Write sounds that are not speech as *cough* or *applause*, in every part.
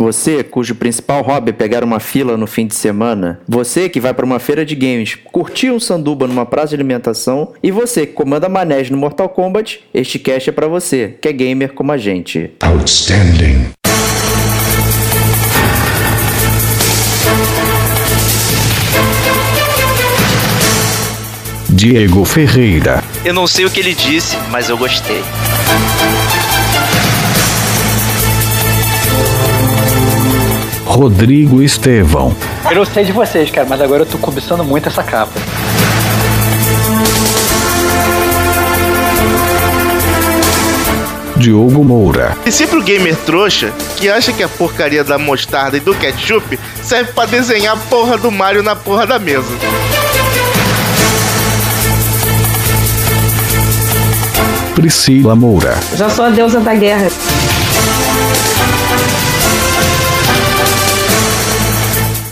Você, cujo principal hobby é pegar uma fila no fim de semana. Você que vai para uma feira de games, curtir um sanduba numa praça de alimentação. E você que comanda manege no Mortal Kombat, este cast é para você, que é gamer como a gente. Outstanding. Diego Ferreira. Eu não sei o que ele disse, mas eu gostei. Rodrigo Estevão. Eu não sei de vocês, cara, mas agora eu tô cobiçando muito essa capa. Diogo Moura. E sempre o gamer trouxa que acha que a porcaria da mostarda e do ketchup serve para desenhar a porra do Mario na porra da mesa. Priscila Moura. Já sou a deusa da guerra.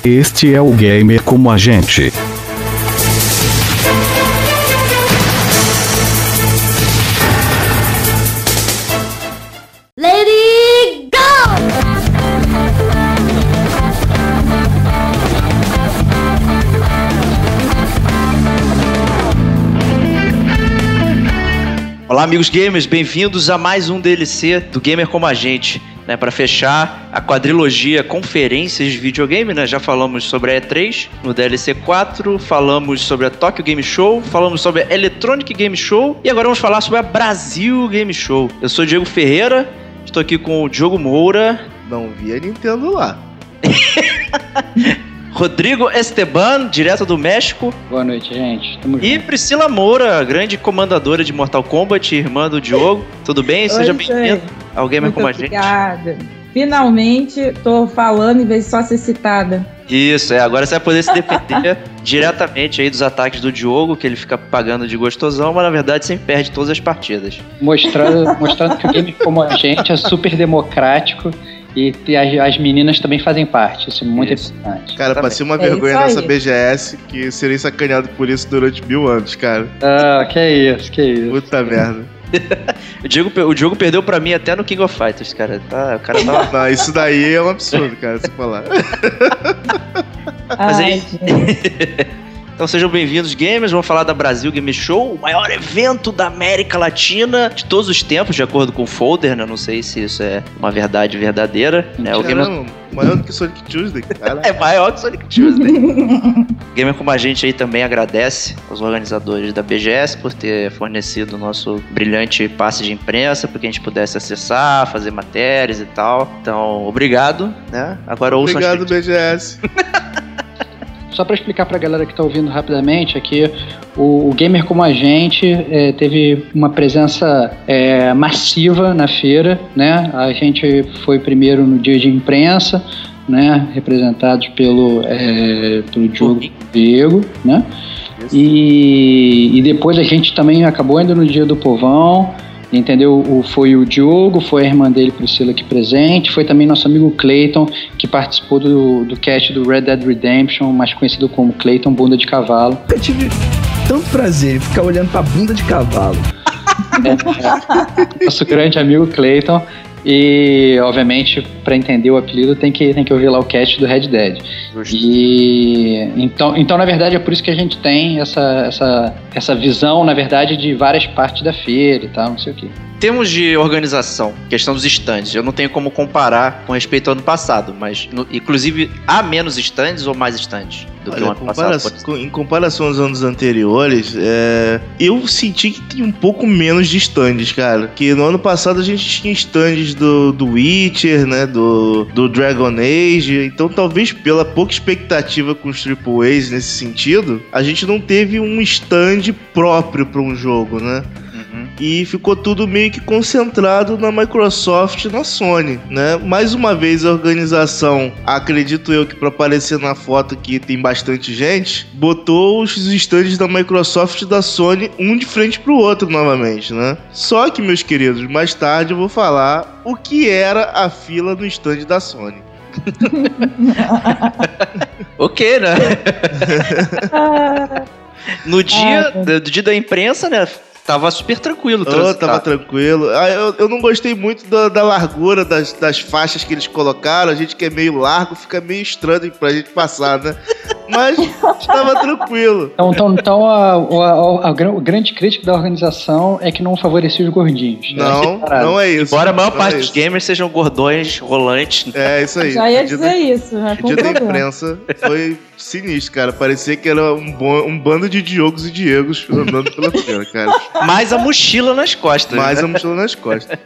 Este é o Gamer como a gente. Olá, amigos gamers, bem-vindos a mais um DLC do Gamer Como a Gente. Né, para fechar a quadrilogia conferências de videogame, né? Já falamos sobre a E3 no DLC 4, falamos sobre a Tokyo Game Show, falamos sobre a Electronic Game Show e agora vamos falar sobre a Brasil Game Show. Eu sou Diego Ferreira, estou aqui com o Diogo Moura. Não vi a Nintendo lá. *laughs* Rodrigo Esteban, direto do México. Boa noite, gente. Tamo e junto. Priscila Moura, grande comandadora de Mortal Kombat, irmã do Diogo. Tudo bem? Oi, Seja bem-vindo ao Gamer Como a Gente. Obrigada. Finalmente tô falando em vez de só ser citada. Isso, é. Agora você vai poder se defender *laughs* diretamente aí dos ataques do Diogo, que ele fica pagando de gostosão, mas na verdade sempre perde todas as partidas. Mostrando, mostrando que o game como a gente é super democrático e, e as, as, meninas também fazem parte, isso é muito isso. importante. Cara, passei uma é vergonha nessa BGS que serei sacaneado por isso durante mil anos, cara. Ah, que isso, que isso. Puta merda. *laughs* o, Diogo, o Diogo perdeu pra mim até no King of Fighters, cara. Tá, o cara tá... Não, isso daí é um absurdo, cara, se falar. Mas aí. *laughs* Então sejam bem-vindos, gamers. Vamos falar da Brasil Game Show, o maior evento da América Latina de todos os tempos, de acordo com o Folder, né? Não sei se isso é uma verdade verdadeira. Né? O Gamer... maior do que Sonic Tuesday, *laughs* cara. é maior que Sonic Tuesday. Gamer como a gente aí também agradece aos organizadores da BGS por ter fornecido o nosso brilhante passe de imprensa para que a gente pudesse acessar, fazer matérias e tal. Então, obrigado, né? Agora ouçam Obrigado, BGS. *laughs* Só para explicar para a galera que está ouvindo rapidamente, aqui o, o, Gamer Como a Gente é, teve uma presença é, massiva na feira, né? A gente foi primeiro no dia de imprensa, né? Representados pelo, é, pelo Diogo Diego, né? E, e depois a gente também acabou indo no dia do povão, entendeu? O, foi o Diogo, foi a irmã dele, Priscila, aqui presente, foi também nosso amigo Clayton, que participou do, do cast do Red Dead Redemption, mais conhecido como Clayton Bunda de Cavalo. Eu tive tanto prazer em ficar olhando pra bunda de cavalo. É, *laughs* nosso grande amigo Clayton. E, obviamente, para entender o apelido, tem que, tem que ouvir lá o cast do Red Dead. Justo. E então, então, na verdade, é por isso que a gente tem essa, essa, essa visão, na verdade, de várias partes da feira e tal, não sei o quê termos de organização, questão dos estandes, eu não tenho como comparar com respeito ao ano passado, mas no, inclusive há menos estandes ou mais estandes do Olha, que o ano passado? Em comparação aos anos anteriores, é, eu senti que tinha um pouco menos de estandes, cara. Que no ano passado a gente tinha estandes do, do Witcher, né? Do, do Dragon Age. Então talvez pela pouca expectativa com os Triple A's nesse sentido, a gente não teve um stand próprio para um jogo, né? E ficou tudo meio que concentrado na Microsoft e na Sony, né? Mais uma vez a organização, acredito eu que para aparecer na foto aqui tem bastante gente, botou os stands da Microsoft e da Sony um de frente pro outro novamente, né? Só que, meus queridos, mais tarde eu vou falar o que era a fila no stand da Sony. *laughs* ok, né? *laughs* no dia, do dia da imprensa, né? Tava super tranquilo. Oh, tava tranquilo. Ah, eu, eu não gostei muito da, da largura das, das faixas que eles colocaram. A gente que é meio largo, fica meio estranho pra gente passar, né? Mas *laughs* estava tranquilo. Então, então, então a, a, a, o grande crítico da organização é que não favorecia os gordinhos. Não, Parado. não é isso. Embora a maior Não parte é dos gamers sejam gordões, rolantes. É isso aí. Já ia O dia dizer da- isso, né? O dia da imprensa foi sinistro, cara. Parecia que era um, bo- um bando de Diogos e Diegos andando pela feira, cara. *laughs* Mais a mochila nas costas. Mais né? a mochila nas costas.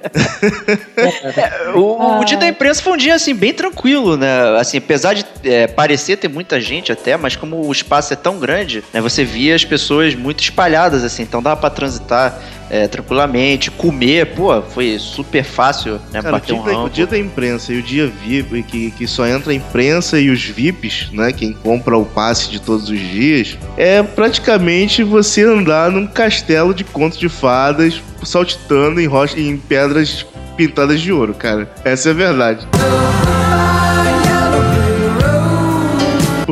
O, o Ah. dia da imprensa foi um dia assim bem tranquilo, né? Assim, apesar de é, parecer ter muita gente até, mas como o espaço é tão grande, né? Você via as pessoas muito espalhadas assim, então dava pra transitar é, tranquilamente, comer, pô, foi super fácil, né? Cara, o bater dia, um da, o dia da imprensa e o dia VIP, que, que só entra a imprensa e os VIPs, né? Quem compra o passe de todos os dias, é praticamente você andar num castelo de contos de fadas, saltitando em, rocha, em pedras pintadas de ouro, cara. Essa é a verdade.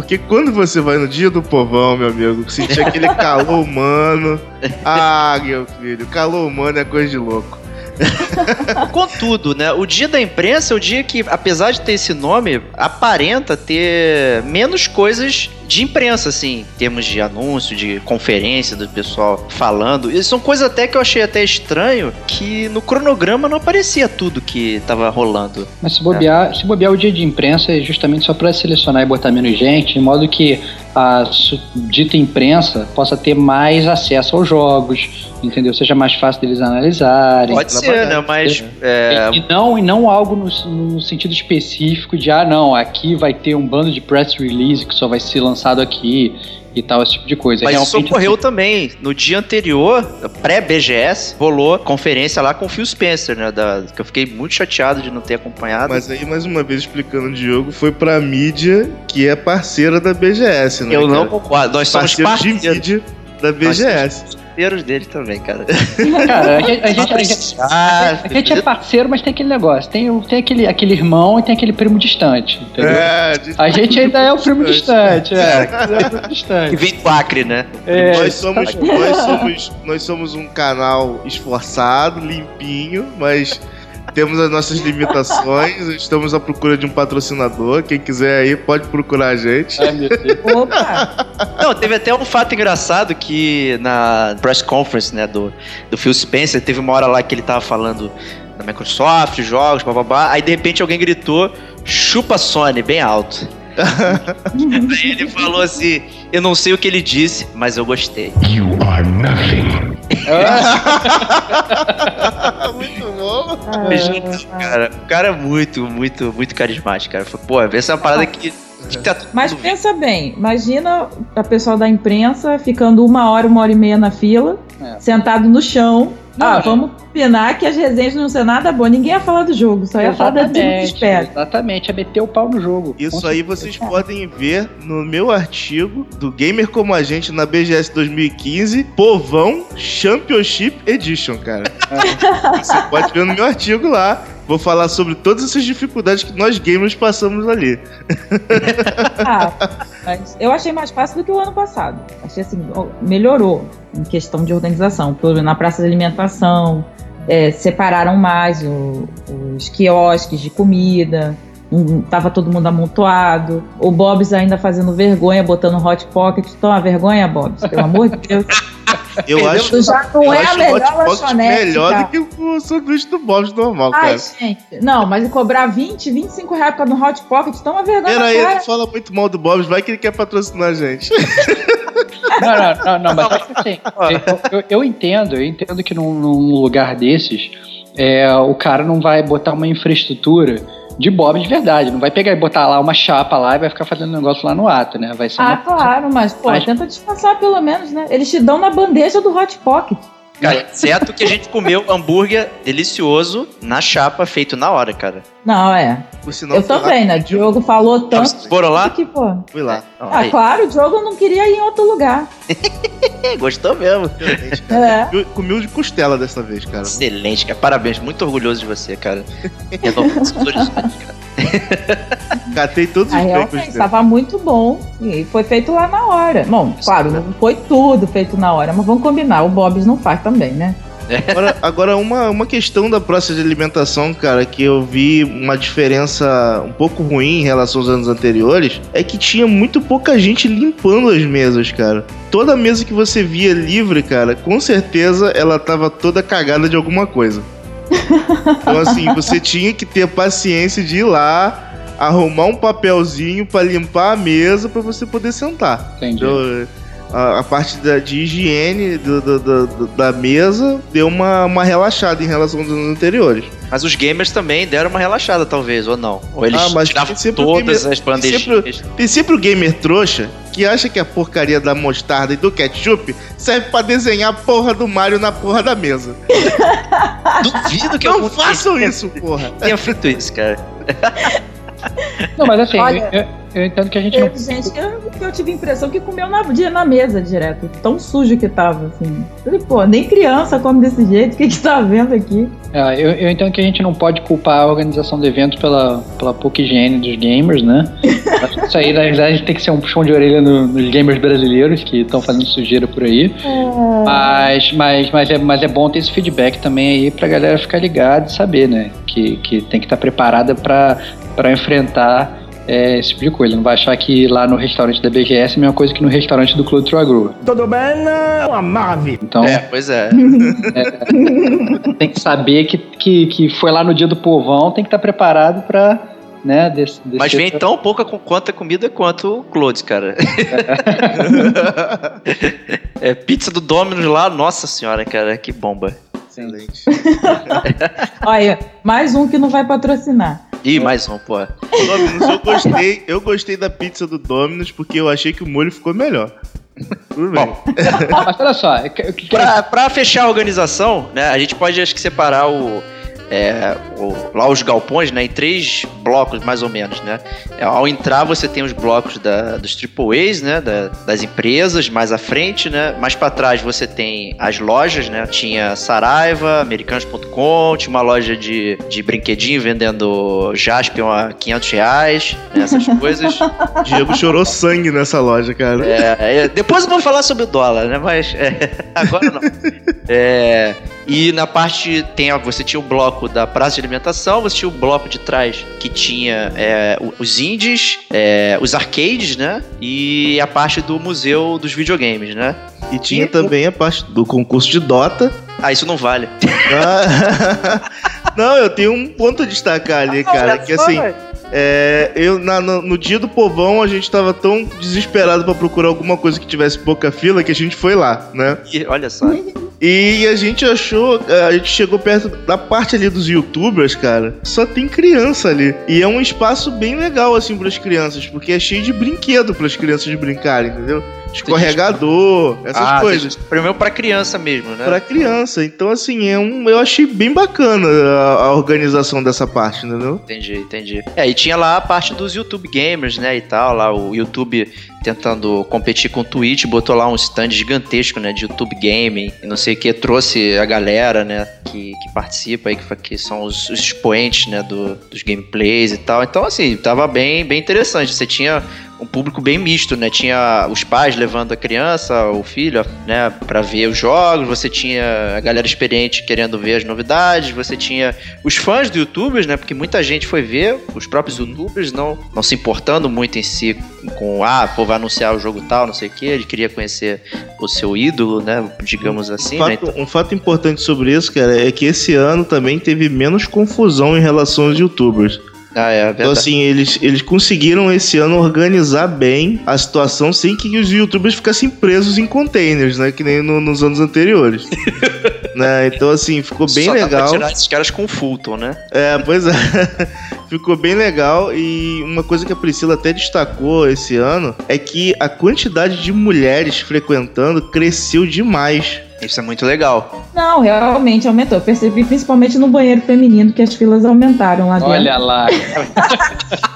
Porque quando você vai no dia do povão, meu amigo, sentir aquele calor humano. *laughs* Ah, meu filho, calor humano é coisa de louco. *laughs* Contudo, né, o dia da imprensa é o dia que, apesar de ter esse nome, aparenta ter menos coisas de imprensa, assim, em termos de anúncio, de conferência do pessoal falando. E são coisas até que eu achei até estranho, que no cronograma não aparecia tudo que tava rolando. Mas se bobear, se bobear o dia de imprensa é justamente só para selecionar e botar menos gente, de modo que a dita imprensa possa ter mais acesso aos jogos, entendeu? Seja mais fácil deles analisarem. Pode ser, né, mas... é, E, e não, e não algo no, no sentido específico de, ah, não, aqui vai ter um bando de press release que só vai ser lançado aqui e tal, esse tipo de coisa. Mas isso Realmente, ocorreu também. No dia anterior, pré-BGS, rolou conferência lá com o Phil Spencer, né? Da, que eu fiquei muito chateado de não ter acompanhado. Mas aí, mais uma vez, explicando o Diogo, foi pra mídia que é parceira da BGS, né? eu não cara? concordo. Nós somos Parceiro de parceiros mídia da BGS. Parceiros dele também, cara. Cara, a *laughs* gente, a gente- a gente- a gente é parceiro, mas tem aquele negócio. Tem, tem aquele, aquele irmão e tem aquele primo distante. Entendeu? É, de- A gente ainda é o primo distante, é. É o primo que distante. vem do Acre, né? É, nós, somos, nós, somos, nós somos um canal esforçado, limpinho, mas temos as nossas limitações. Estamos à procura de um patrocinador. Quem quiser aí, pode procurar a gente. Ai, meu Deus. Opa! Não, teve até um fato engraçado que na press conference, né, do, do Phil Spencer, teve uma hora lá que ele tava falando da Microsoft, jogos, bababá. Aí de repente alguém gritou: chupa Sony, bem alto. *laughs* Aí ele falou assim: Eu não sei o que ele disse, mas eu gostei. *laughs* Muito bom. Ah, Cara, o cara é muito, muito, muito carismático, cara. Foi, Pô, essa é uma parada que, que tá Mas mundo pensa bem, imagina a pessoal da imprensa ficando uma hora, uma hora e meia na fila, É. sentado no chão. Não, ah, é. vamos combinar que as resenhas não são nada boas. Ninguém ia falar do jogo, só ia falar da que espera. exatamente, é meter o pau no jogo. Isso aí vocês podem ver no meu artigo do Gamer Como a Gente na BGS 2015, Povão Championship Edition, cara. *laughs* Você pode ver no meu artigo lá. Vou falar sobre todas essas dificuldades que nós gamers passamos ali. *laughs* Ah, mas eu achei mais fácil do que o ano passado. Achei assim, melhorou em questão de organização. Na praça de alimentação, é, separaram mais o- os quiosques de comida. um- Tava todo mundo amontoado. O Bob's ainda fazendo vergonha, botando hot pocket. Toma vergonha, Bob's, pelo amor de Deus. *laughs* Eu acho, Isso já não eu é a acho o melhor lanchonete. melhor do que o sanduíche do Bob's normal, Ai, cara. gente. Não, mas cobrar 20, 25 reais por causa do hot pocket, toma vergonha Pera na aí, cara. não fala muito mal do Bob's, vai que ele quer patrocinar a gente. *laughs* Não, não, não, não, mas é que assim, *laughs* eu, eu- eu entendo, eu entendo que num, num lugar desses, é, o cara não vai botar uma infraestrutura de Bob de verdade, não vai pegar e botar lá uma chapa lá e vai ficar fazendo negócio lá no ato, né? Vai ser Ah, uma... claro, mas, pô, Mas- tenta disfarçar pelo menos, né? Eles te dão na bandeja do hot pocket. Cara, certo que a gente comeu hambúrguer delicioso na chapa, feito na hora, cara. Não, é. Eu lá- também, né? O Diogo falou tanto Vocês foram lá? que, pô. Fui lá. Não, Ah, aí, claro, o Diogo não queria ir em outro lugar. *laughs* Gostou mesmo. Excelente, cara. É. Comi- Comi um de costela dessa vez, cara. Excelente, cara. Parabéns. Muito orgulhoso de você, cara. *laughs* Renovando seus horizontes, cara. *laughs* Catei todos os Aí realmente estava muito bom e foi feito lá na hora. Bom, claro, não foi tudo feito na hora, mas vamos combinar, o Bob's não faz também, né? Agora, agora uma, uma questão da praça de alimentação, cara, que eu vi uma diferença um pouco ruim em relação aos anos anteriores, é que tinha muito pouca gente limpando as mesas, cara. Toda mesa que você via livre, cara, com certeza ela tava toda cagada de alguma coisa. Então, assim, você tinha que ter paciência de ir lá, arrumar um papelzinho pra limpar a mesa pra você poder sentar. Entendi. Então, a, a parte da, de higiene do- do- do- da mesa deu uma, uma relaxada em relação aos anos anteriores. Mas os gamers também deram uma relaxada, talvez, ou não. Ou eles Ah, mas tiravam sempre todas gamer- as tem bandejinhas. Tem sempre o gamer trouxa que acha que a porcaria da mostarda e do ketchup serve pra desenhar a porra do Mario na porra da mesa. *laughs* Duvido que Não algum façam gamer isso, porra. tenha feito isso, cara. Não, mas assim, Olha- eu, eu entendo que a gente não. Teve gente que eu, que eu tive a impressão que comeu na, dia na mesa direto, tão sujo que tava, assim. Falei, pô, nem criança come desse jeito, o que que tá vendo aqui? É, eu, eu entendo que a gente não pode culpar a organização do evento pela, pela pouca higiene dos gamers, né? *laughs* Isso aí, na verdade, tem que ser um puxão de orelha no- nos gamers brasileiros que estão fazendo sujeira por aí. Mas, mas, mas, é, mas é bom ter esse feedback também aí pra galera ficar ligada e saber, né? Que, que tem que estar preparada pra, pra enfrentar é, esse tipo de coisa. Não vai achar que lá no restaurante da BGS é a mesma coisa que no restaurante do Clube Troagro. Tudo bem? Uma maravilha. Então É, pois *laughs* é. tem que saber que, que, que foi lá no dia do povão, tem que estar preparado pra. Né, desse, desse Mas vem tão pouca com quanta comida quanto o Clodes, cara. *laughs* é, pizza do Domino's lá, nossa senhora, cara, que bomba. Excelente. *laughs* Olha, mais um que não vai patrocinar. Ih, mais um, pô. Dominus, eu gostei, eu gostei da pizza do Domino's porque eu achei que o molho ficou melhor. Tudo bem. Mas olha só, eu que- eu Pra, pra fechar a organização, né, a gente pode acho que separar o, é, o- lá os galpões, né, em três blocos mais ou menos, né. É, Ao entrar você tem os blocos da, dos AAAs, né, da- das empresas, mais à frente, né, mais pra trás você tem as lojas, né, tinha Saraiva, Americanos.com, tinha uma loja de, de brinquedinho vendendo Jaspion a 500 reais, né, essas *laughs* coisas. Diego chorou sangue nessa loja, cara. É, é, depois eu vou falar sobre o dólar, né? Mas é, *laughs* agora não. É, *laughs* e na parte tem, você tinha o bloco da praça de alimentação, você tinha o bloco de trás que tinha é, os indies, é, os arcades, né? E a parte do museu dos videogames, né? E tinha também a parte do concurso de Dota. Ah, isso não vale. Ah, *laughs* Não, eu tenho um ponto a destacar ali, cara, que assim, é, eu na- no, no dia do povão a gente tava tão desesperado pra procurar alguma coisa que tivesse pouca fila que a gente foi lá, né? Ih, olha só. *laughs* E a gente achou, a gente chegou perto da parte ali dos youtubers, cara, só tem criança ali. E é um espaço bem legal, assim, pras crianças, porque é cheio de brinquedo pras crianças brincarem, entendeu? Escorregador, essas ah, coisas. Primeiro pra criança mesmo, né? Pra criança. Então, assim, é um, eu achei bem bacana a, a organização dessa parte, entendeu? Entendi, entendi. É, e tinha lá a parte dos YouTube gamers, né, e tal, lá o YouTube tentando competir com o Twitch, botou lá um stand gigantesco, né, de YouTube Gaming, e não sei o que, trouxe a galera, né, que, que participa aí, que, que são os, os expoentes, né, do, dos gameplays e tal. Então, assim, tava bem, bem interessante. Você tinha um público bem misto, né? Tinha os pais levando a criança, o filho, né, para ver os jogos, você tinha a galera experiente querendo ver as novidades, você tinha os fãs do YouTubers, né? Porque muita gente foi ver, os próprios YouTubers não, não se importando muito em si com, ah, pô, vai anunciar o jogo tal, não sei o que, ele queria conhecer o seu ídolo, né? Digamos assim, Um né? fato, um fato importante sobre isso, cara, é que esse ano também teve menos confusão em relação aos youtubers. Ah, é Então, verdade. assim, eles, eles conseguiram esse ano organizar bem a situação sem que os youtubers ficassem presos em containers, né? Que nem no- nos anos anteriores. *laughs* né? Então, assim, ficou bem Só dá pra legal. tirar esses caras com Fulton, né? É, pois é. *laughs* Ficou bem legal e uma coisa que a Priscila até destacou esse ano é que a quantidade de mulheres frequentando cresceu demais. Isso é muito legal. Não, realmente aumentou. Eu percebi principalmente no banheiro feminino que as filas aumentaram lá dentro. Olha lá. *laughs*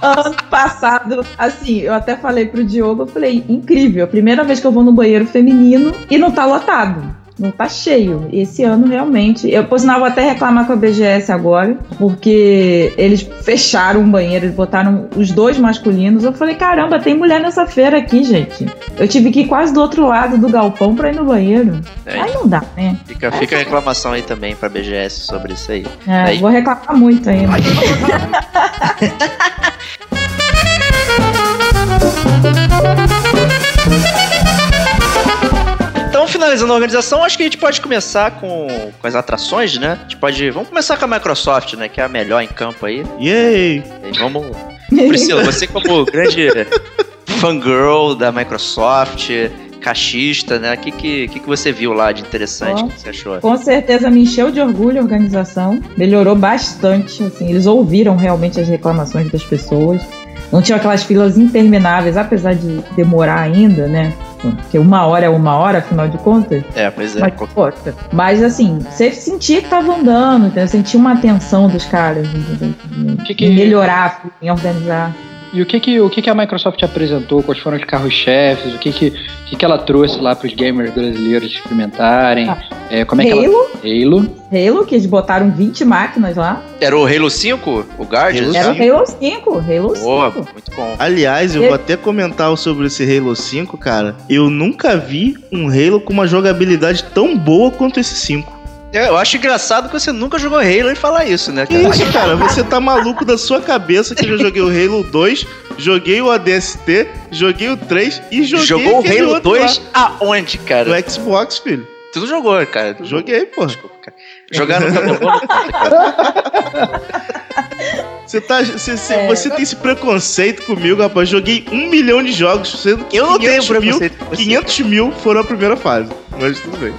Ano passado, assim, eu até falei pro Diogo, eu falei, incrível, primeira vez que eu vou no banheiro feminino e não tá lotado. Não tá cheio. Esse ano realmente. Eu, por sinal, vou até reclamar com a BGS agora, porque eles fecharam um banheiro, eles botaram os dois masculinos. Eu falei, caramba, tem mulher nessa feira aqui, gente. Eu tive que ir quase do outro lado do galpão pra ir no banheiro. É. Aí não dá, né? Fica, fica a reclamação aí também pra BGS sobre isso aí. É, Aí- vou reclamar muito ainda. *laughs* *laughs* finalizando a organização, acho que a gente pode começar com, com as atrações, né? A gente pode. Vamos começar com a Microsoft, né? Que é a melhor em campo aí. Yay! E vamos. Priscila, você como *laughs* grande fangirl da Microsoft, cachista, né? O que, que, que, você viu lá de interessante? O que você achou? Com certeza me encheu de orgulho a organização. Melhorou bastante. Assim, eles ouviram realmente as reclamações das pessoas. Não tinha aquelas filas intermináveis, apesar de demorar ainda, né? Porque uma hora é uma hora, afinal de contas. É, pois é. Mas, poxa, mas assim, você sentia que tava andando, entendeu? Sentia uma atenção dos caras, entendeu? Em Que que- melhorar, em organizar. E o que que, o que que a Microsoft apresentou? Quais foram os carros-chefes? O que que, o que que ela trouxe lá para os gamers brasileiros experimentarem? Ah. É, como é que ela... Halo, Halo. Halo, que eles botaram 20 máquinas lá. Era o Halo 5? O Guardians? Halo Era o. Halo 5, Halo 5. Boa, muito bom. Aliás, eu Eu- vou até comentar sobre esse Halo 5, cara. Eu nunca vi um Halo com uma jogabilidade tão boa quanto esse 5. É, Eu acho engraçado que você nunca jogou Halo e falar isso, né, Que cara? isso, cara? Você tá maluco da sua cabeça que eu já joguei o Halo 2, joguei o ADST, joguei o 3 e joguei Jogou o Halo outro 2 aonde, lá, cara? no Xbox, filho. Tu não jogou, cara. Joguei, pô. Desculpa, cara. Jogar no cabelo. *laughs* Você, tá, você, É. você tem esse preconceito comigo, rapaz. Joguei um milhão de jogos, sendo que Eu não tenho 500 mil, preconceito com você. 500 mil foram a primeira fase. Mas tudo bem.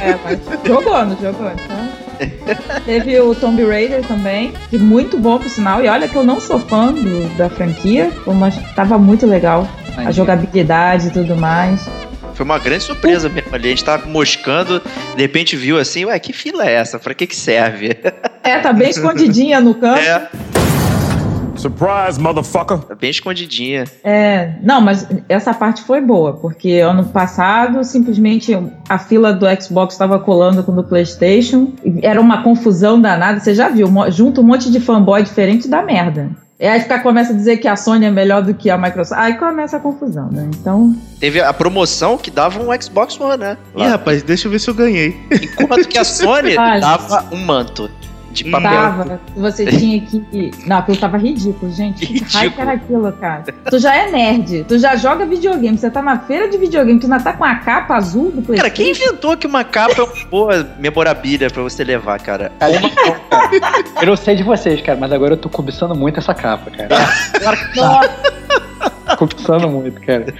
É, mas jogou, não jogou? Então. Teve o Tomb Raider também, que muito bom por sinal. E olha que eu não sou fã do- da franquia, mas tava muito legal. A jogabilidade e tudo mais. Foi uma grande surpresa mesmo ali. A gente tava moscando, de repente viu assim, ué, que fila é essa? Pra que que serve? É, tá bem escondidinha no canto. É, Surprise, motherfucker. tá bem escondidinha. É, não, mas essa parte foi boa, porque ano passado simplesmente a fila do Xbox estava colando com o do PlayStation, era uma confusão danada. Você já viu, junta um monte de fanboy diferente da merda. E aí fica, começa a dizer que a Sony é melhor do que a Microsoft. Aí começa a confusão, né? Então, Teve a promoção que dava um Xbox One, né? Ih, rapaz, deixa eu ver se eu ganhei. Enquanto que a *laughs* Sony dava um manto de papel. tava. Você *laughs* tinha que. Não, aquilo tava ridículo, gente. Que Ridículo. raio que era aquilo, cara? Tu já é nerd, tu já joga videogame, você tá na feira de videogame, tu ainda tá com a capa azul do PlayStation. Cara, quem inventou que uma capa é uma boa memorabilha pra você levar, cara? Cara, eu não sei de vocês, cara, mas agora eu tô cobiçando muito essa capa, cara. Nossa, Tô cobiçando muito, cara.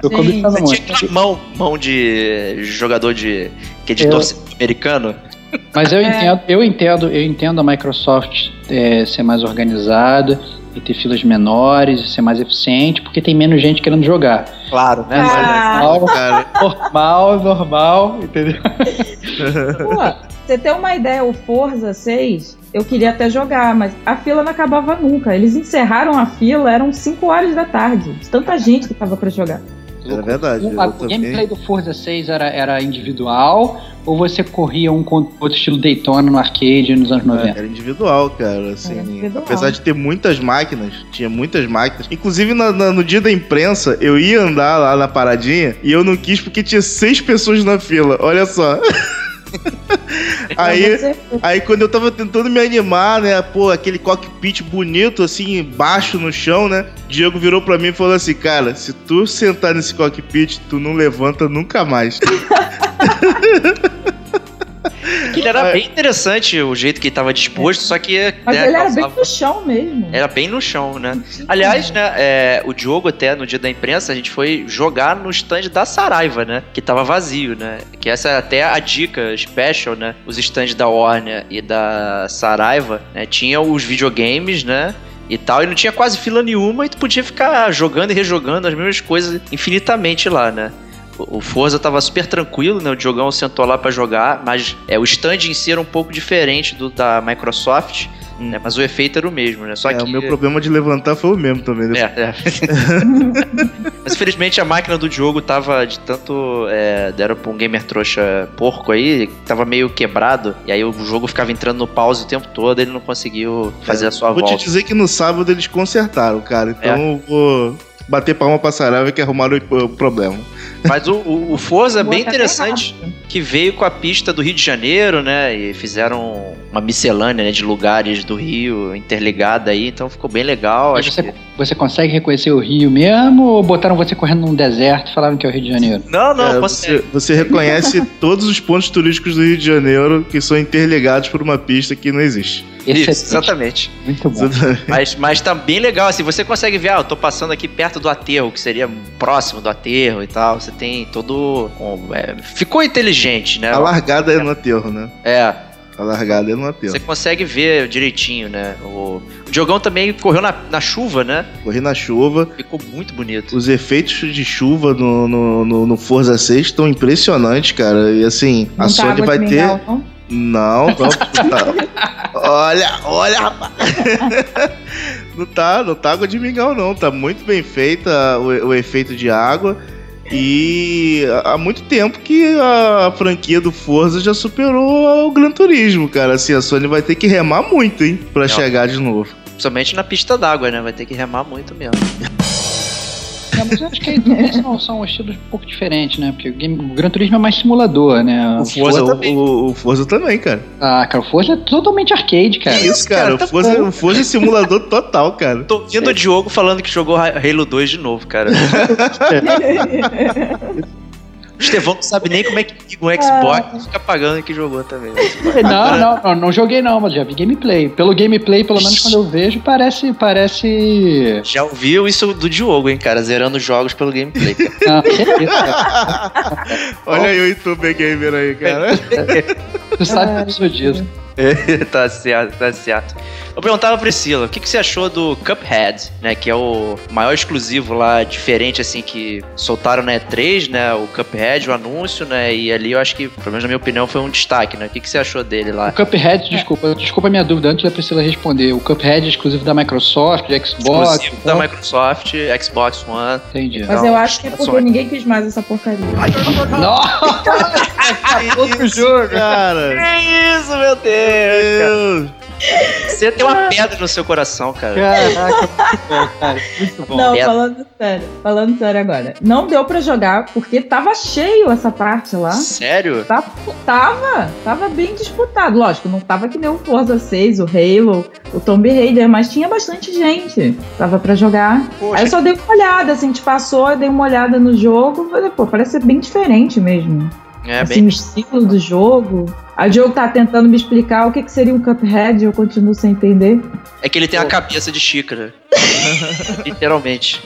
Tô cobiçando Você muito. tinha aquela mão, mão de jogador de. que é de Eu- torcedor americano? Mas eu É. entendo, eu entendo, eu entendo a Microsoft é, ser mais organizada e ter filas menores e ser mais eficiente, porque tem menos gente querendo jogar. Claro, né? Ah. Normal, Cara, normal, normal, entendeu? Pô, você tem uma ideia, o Forza 6, eu queria até jogar, mas a fila não acabava nunca. Eles encerraram a fila, eram 5 horas da tarde. De tanta gente que tava pra jogar. É verdade. O, a- gameplay do Forza 6 era, era individual ou você corria um com outro estilo Daytona no arcade nos anos 90? Era individual, cara. Assim, Era individual. Apesar de ter muitas máquinas, tinha muitas máquinas. Inclusive, na- na- no dia da imprensa, eu ia andar lá na paradinha e eu não quis porque tinha seis pessoas na fila. Olha só. *laughs* *laughs* aí, aí, quando eu tava tentando me animar, né? Pô, aquele cockpit bonito, assim, baixo no chão, né? Diego virou pra mim e falou assim: Cara, se tu sentar nesse cockpit, tu não levanta nunca mais. *laughs* Que ele era bem interessante o jeito que ele tava disposto, só que. Mas né, ele era bem causava- no chão mesmo. Era bem no chão, né? Aliás, né, é, o Diogo até no dia da imprensa, a gente foi jogar no stand da Saraiva, né? Que tava vazio, né? Que essa é até a dica special, né? Os stands da Warner e da Saraiva, né? Tinham os videogames, né? E tal, e não tinha quase fila nenhuma, e tu podia ficar jogando e rejogando as mesmas coisas infinitamente lá, né? O Forza tava super tranquilo, né? O Diogão sentou lá pra jogar, mas é, o stand em si era um pouco diferente do da Microsoft, Hum. né? Mas o efeito era o mesmo, né? Só É, que o meu problema de levantar foi o mesmo também. né? é, é. *laughs* Mas infelizmente a máquina do Diogo tava de tanto. É, deram pra um gamer trouxa porco aí, tava meio quebrado. E aí o jogo ficava entrando no pause o tempo todo, ele não conseguiu fazer a sua Vou volta. te dizer que no sábado eles consertaram, cara. Então eu vou bater palma pra Saraiva que arrumaram o problema. Mas o, o, o Forza é bem interessante. rápido. que veio com a pista do Rio de Janeiro, né? E fizeram uma miscelânea né, de lugares do Rio interligada aí, então ficou bem legal. Mas Acho você, que... você consegue reconhecer o Rio mesmo ou botaram você correndo num deserto e falaram que é o Rio de Janeiro? Não, não, consegue. você, você reconhece *laughs* todos os pontos turísticos do Rio de Janeiro que são interligados por uma pista que não existe. Isso, exatamente. Muito bom. Mas, mas tá bem legal, assim, você consegue ver, ah, eu tô passando aqui perto do aterro, que seria próximo do aterro e tal. Você tem todo. um, é, ficou inteligente, né? A largada é no aterro, né? É, A largada é no aterro. você consegue ver direitinho, né? O, o Diogão também correu na, na chuva, né? Corri na chuva. Ficou muito bonito. Os efeitos de chuva no, no, no, no Forza 6 estão impressionantes, cara. E assim, a Não tá Sony vai ter. não? Não, não. tá. Olha, olha, rapaz. Não tá, não tá água de mingau, não. Tá muito bem feita o, o efeito de água. E há muito tempo que a franquia do Forza já superou o Gran Turismo, cara. Assim, a Sony vai ter que remar muito, hein, pra Não. chegar de novo. Principalmente na pista d'água, né? Vai ter que remar muito mesmo. Não, mas eu acho que são, são estilos um pouco diferentes, né? Porque o, game, o Gran Turismo é mais simulador, né? O Forza o, também. o, o Forza também, cara. Ah, cara, o Forza é totalmente arcade, cara. Que isso, cara. cara, o, tá Forza, o Forza é simulador total, cara. Tô ouvindo o Diogo falando que jogou Halo 2 de novo, cara. *laughs* *laughs* O Estevão não sabe nem como é que liga um Xbox e fica pagando que jogou também. *laughs* Não, não, não, não joguei não, mas já vi gameplay. Pelo gameplay, pelo menos quando eu vejo, parece. Parece. Já ouviu isso do Diogo, hein, cara? Zerando jogos pelo gameplay. cara. Não, que isso, cara. *laughs* Olha aí o YouTube Gamer aí, cara. *laughs* Tu sabe que eu sou disso. *laughs* tá certo, tá certo. Eu perguntava pra Priscila, o que, que você achou do Cuphead, né? Que é o maior exclusivo lá, diferente, assim, que soltaram na E3, né? O Cuphead, o anúncio, né? E ali eu acho que, pelo menos na minha opinião, foi um destaque, né? O que, que você achou dele lá? O Cuphead, desculpa, desculpa a minha dúvida antes da Priscila responder. O Cuphead é exclusivo da Microsoft, de Xbox. Exclusivo da então- Microsoft, Xbox One. Entendi. Mas Não, eu acho que é porque Sony. ninguém quis mais essa porcaria. *laughs* Nossa! Outro jogo. Cara. Que isso, meu Deus! Deus. Você tem uma pedra no seu coração, cara. Caraca, muito bom, cara. Muito bom. Não, merda. falando sério, falando sério agora. Não deu pra jogar porque tava cheio essa parte lá. Sério? Tá- Tava, tava bem disputado. Lógico, não tava que nem o Forza 6, o Halo, o Tomb Raider, mas tinha bastante gente. Tava pra jogar. Poxa, Aí eu só dei uma olhada, assim, a gente passou, dei uma olhada no jogo, falei, pô, parece ser bem diferente mesmo. É assim, bem. o estilo do jogo. Aí o jogo tá tentando me explicar o que, que seria um Cuphead e eu continuo sem entender. É que ele tem a cabeça de xícara. *laughs* Literalmente.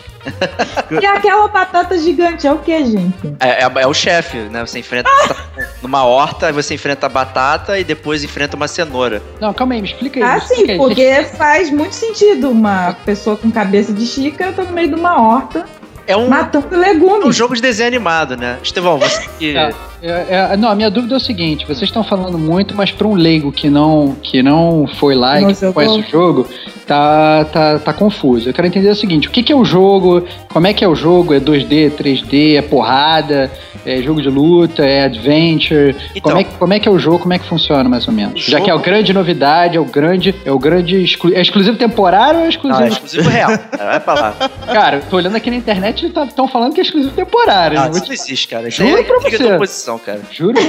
E aquela batata gigante é o que, gente? É, é- é o chefe, né? Você enfrenta tá numa horta, aí você enfrenta a batata e depois enfrenta uma cenoura. Não, calma aí, me explica me Ah, sim, porque faz muito sentido uma pessoa com cabeça de xícara tá no meio de uma horta É um, matando é um legumes. jogo de desenho animado, né? Estevão, você que. É, é, é, não, a minha dúvida é o seguinte: vocês estão falando muito, mas para um leigo que não, que não foi lá e Não que não conhece o jogo, tá, tá, tá confuso. Eu quero entender o seguinte: o que, que é o jogo? Como é que é o jogo? É 2D, 3D? É porrada? É jogo de luta? É adventure? Então. Como, é, que- como é que é o jogo? Como é que funciona mais ou menos? O Já que é a jogo- grande novidade, é o grande. É o grande. exclu- É exclusivo temporário ou é Não, exclusivo. é exclusivo real. Cara, *laughs* vai pra lá. Cara, eu tô olhando aqui na internet e estão falando que é exclusivo temporário. Não, Não vou isso não existe, cara. Isso Juro é pra você. Cara. Juro. *laughs*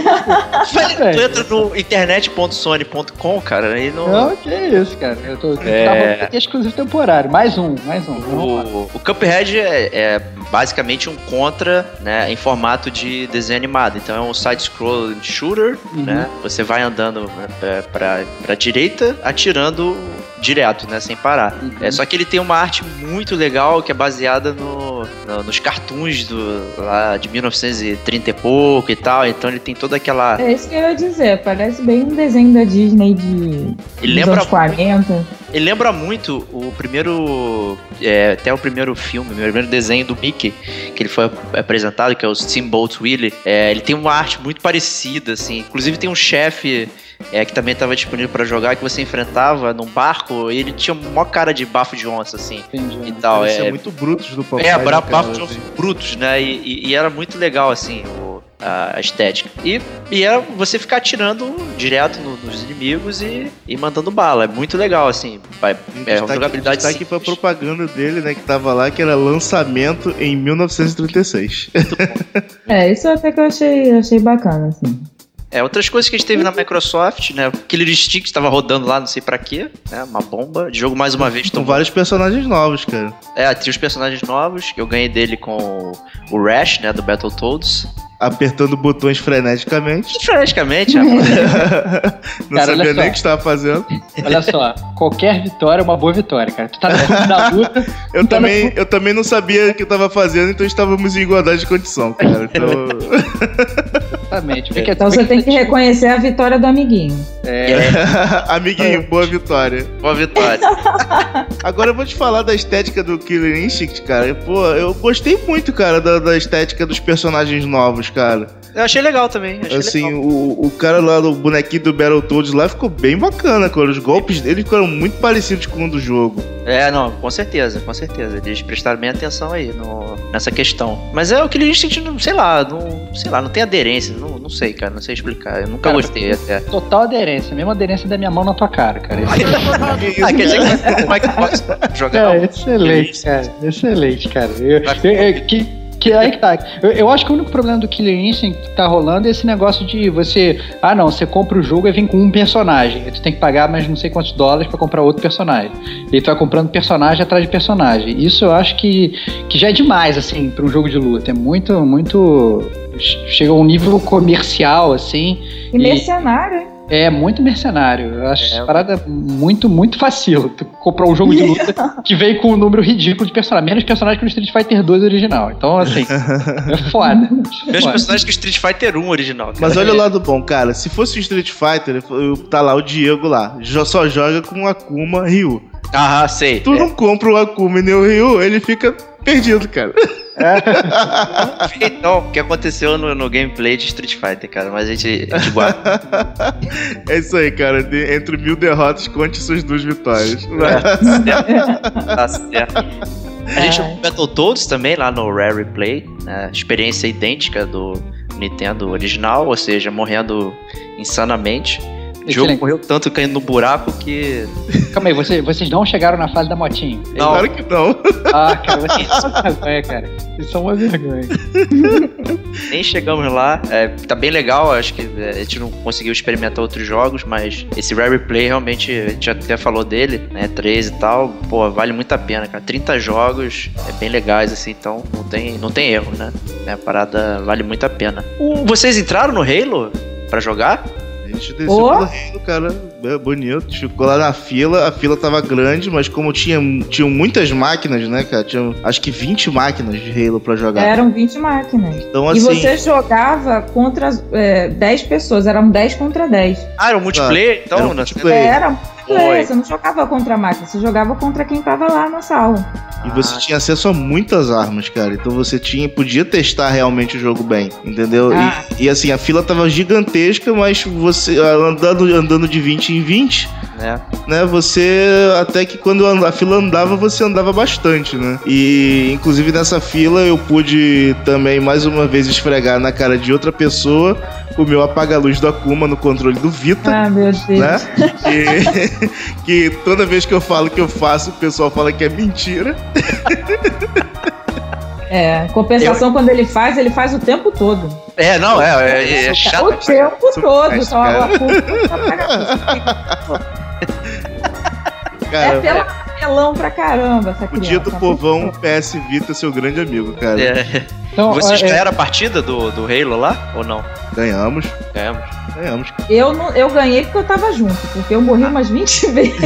Tu velho. entra no internet.sony.com, cara, aí não. Não, que isso, cara. Eu tô, É. aqui exclusivo temporário. Mais um, mais um. O, o Cuphead é, é basicamente um contra, né, em formato de desenho animado. Então é um side-scroll shooter, Uhum. né? Você vai andando é, pra, pra direita, atirando direto, né, sem parar. Uhum. É, só que ele tem uma arte muito legal que é baseada no, no- nos cartoons do, lá de 1930 e pouco e tal. Então ele tem toda aquela... É isso que eu ia dizer, parece bem um desenho da Disney de Ele dos lembra anos 40. Ele lembra muito o primeiro. é, até o primeiro filme, o primeiro desenho do Mickey, que ele foi apresentado, que é o Steamboat Willie. É, ele tem uma arte muito parecida, assim. Inclusive tem um chefe é, que também tava disponível pra jogar, que você enfrentava num barco e ele tinha uma cara de bafo de onça, assim. Entendi. E tal, é, muito brutos do papai. é, bra- né, bafo cara, de onça assim. brutos, né? E, e- e era muito legal, assim, o- a, a estética. E, e era você ficar atirando direto no- nos inimigos e, e mandando bala. É muito legal, assim. Vai, é uma jogabilidade destaque pra propaganda dele, né, que tava lá, que era lançamento em 1936. *laughs* É, isso até que eu achei, achei bacana, assim. É, outras coisas que a gente teve na Microsoft, né? Killer Instinct estava rodando lá, não sei pra quê, né? Uma bomba. De jogo mais uma vez Com tomou. vários personagens novos, cara. É, tinha os personagens novos. Eu ganhei dele com o Rash, né? Do Battletoads. Apertando botões freneticamente. Freneticamente, é. *laughs* Não Cara, sabia nem o que estava fazendo. Olha só, qualquer vitória é uma boa vitória, cara. Tu tá fundo da *laughs* luta, Eu Então, também, eu também não sabia o que eu tava fazendo, então estávamos em igualdade de condição, cara. *laughs* Então, exatamente. Vê que- Então vê você tem que reconhecer a vitória do amiguinho. É, *laughs* amiguinho, boa vitória. Boa vitória. *laughs* Agora eu vou te falar da estética do Killer Instinct, cara. Pô, eu gostei muito, cara, da, da estética dos personagens novos, cara. Eu achei legal também. Achei Assim, legal. o, o cara lá do bonequinho do Battletoads lá ficou bem bacana, cara. Os golpes dele ficaram muito parecidos com o do jogo. É, não, com certeza, com certeza. Eles prestaram bem atenção aí no, nessa questão. Mas é o Killer Instinct, não, sei lá, não, sei lá, não tem aderência. Não, não sei, cara, não sei explicar. Eu nunca Cara, gostei até. total aderência, mesma aderência da minha mão na tua cara, cara. *laughs* Ah, quer dizer que como é que pode jogar? É, excelente, cara. Excelente, cara. Eu, eu- eu- que, que aí que tá. Eu, eu acho que o único problema do Killer Instinct que tá rolando é esse negócio de você. Ah, não, você compra o jogo e vem com um personagem. Aí tu tem que pagar mais não sei quantos dólares pra comprar outro personagem. E tu vai comprando personagem atrás de personagem. Isso eu acho que, que já é demais, assim, pra um jogo de luta. É muito, muito. Chega a um nível comercial, assim. E mercenário, hein? É muito mercenário. Eu acho É. parada muito, muito facil. Tu comprar um jogo de luta *laughs* que vem com um número ridículo de personagens. Menos personagens que no Street Fighter 2 original. Então, assim, é *laughs* foda. Foda. personagens que o Street Fighter 1 original. cara. Mas olha o lado bom, cara. Se fosse o Street Fighter, eu- tá lá o Diego lá. Só joga com o Akuma Ryu. Aham, sei. Tu não compra o Akuma e nem o Ryu, ele fica perdido, cara. *laughs* Então, o que aconteceu no, no gameplay de Street Fighter, cara, mas a gente, a gente guarda. É isso aí, cara. De- entre mil derrotas, conte suas duas vitórias. tá certo. A gente jogou Battletoads também lá no Rare Replay, né? experiência idêntica do Nintendo original, ou seja, morrendo insanamente. O jogo morreu tanto caindo no buraco que. Calma aí, você- vocês não chegaram na fase da motinho? Não, Claro que não. Ah, cara, vocês são uma vergonha, cara. Vocês são uma vergonha. *laughs* nem chegamos lá. É, tá bem legal, acho que é, a gente não conseguiu experimentar outros jogos, mas esse Rare Replay realmente, a gente até falou dele, né? 13 e tal, pô, vale muito a pena, cara. 30 jogos, é bem legais, assim, então não tem, não tem erro, né? É, a parada vale muito a pena. O- vocês entraram no Halo pra jogar? A gente desceu pelo reino, cara. É bonito. Ficou lá na fila. A fila tava grande, mas como tinha, tinham muitas máquinas, né, cara? Tinha acho que 20 máquinas de Halo pra jogar. Eram 20 máquinas. Então, E assim. você jogava contra é, 10 pessoas, eram 10 contra 10. Ah, era um multiplayer, então? era um multiplayer. Era multiplayer, você não jogava contra a máquina, você jogava contra quem tava lá na sala. E você tinha acesso a muitas armas, cara. Então você tinha, podia testar realmente o jogo bem, entendeu? Ah. E, e, assim, a fila tava gigantesca, mas você ah, andando, andando de 20 em 20, né? né? Você até que quando a fila andava, você andava bastante, né? E inclusive nessa fila eu pude também mais uma vez esfregar na cara de outra pessoa o meu apaga-luz do Akuma no controle do Vita. Ah, meu Deus. Né? Que, *laughs* que toda vez que eu falo que eu faço, o pessoal fala que é mentira. É, compensação quando ele faz, ele faz o tempo todo. É, não, é, é, é chato. o tempo todo. Mas, Só cara. a *laughs* culpa Cara, É pela apelão pra caramba essa o criança. dia do povão PS Vita, seu grande amigo, cara. É. Então, Vocês é, ganharam a partida do, do Halo lá? Ou não? Ganhamos, Ganhamos. ganhamos. Eu, não, eu ganhei porque eu tava junto, porque eu morri umas 20 *laughs* vezes.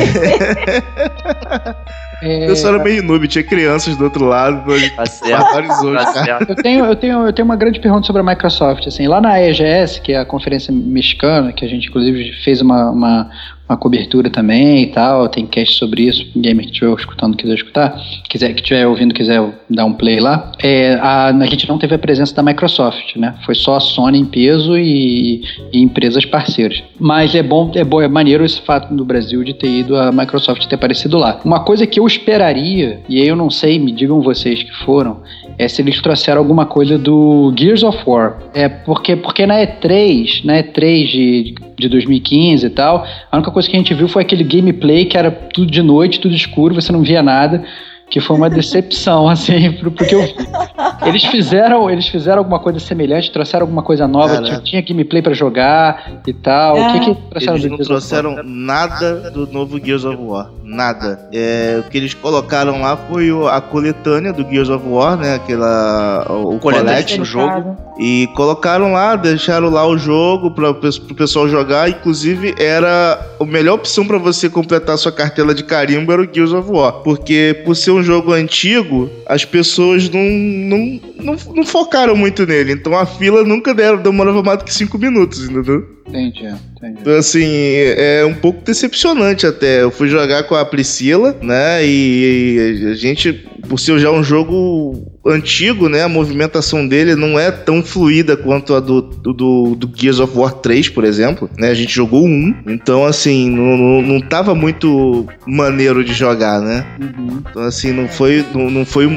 é, Eu só era meio noob, tinha crianças do outro lado, Tá certo. barbarizou, Tá cara. certo. Eu tenho, eu, tenho, eu tenho uma grande pergunta sobre a Microsoft. Assim, lá na EGS, que é a conferência mexicana, que a gente inclusive fez uma, uma, uma cobertura também e tal, tem cast sobre isso, gamer que estiver escutando quiser escutar, quiser, que estiver ouvindo quiser dar um play lá, é, a, a gente não teve a presença da Microsoft, né? Foi só a Sony em peso e, e empresas parceiras. Mas é bom, é bom, é maneiro esse fato do Brasil de ter ido a Microsoft ter aparecido lá. Uma coisa que eu esperaria, e aí eu não sei, me digam vocês que foram, é se eles trouxeram alguma coisa do Gears of War. É porque, porque na E3, na E3 de, de 2015 e tal, a única coisa que a gente viu foi aquele gameplay que era tudo de noite, tudo escuro, você não via nada que foi uma decepção, *laughs* assim, porque eu, *laughs* eles fizeram, eles fizeram alguma coisa semelhante, trouxeram alguma coisa nova, tinha, tinha gameplay para jogar e tal. É. O que que trouxeram Eles não trouxeram nada do novo Gears of War, nada. É, o que eles colocaram lá foi a coletânea do Gears of War, né, aquela o, o collection do jogo e colocaram lá, deixaram lá o jogo para o pessoal jogar, inclusive era a melhor opção para você completar sua cartela de carimbo era o Gears of War, porque por ser um jogo antigo, as pessoas não, não, não, não focaram muito nele. Então a fila nunca demorava mais do que 5 minutos, entendeu? Entendi, entendi. Então, assim, é um pouco decepcionante até. Eu fui jogar com a Priscila, né? E a gente, por ser já um jogo antigo, né? A movimentação dele não é tão fluida quanto a do, do, do Gears of War 3, por exemplo. Né? A gente jogou um, então assim, não, não, não tava muito maneiro de jogar, né? Uhum. Então assim, não foi, não, não foi,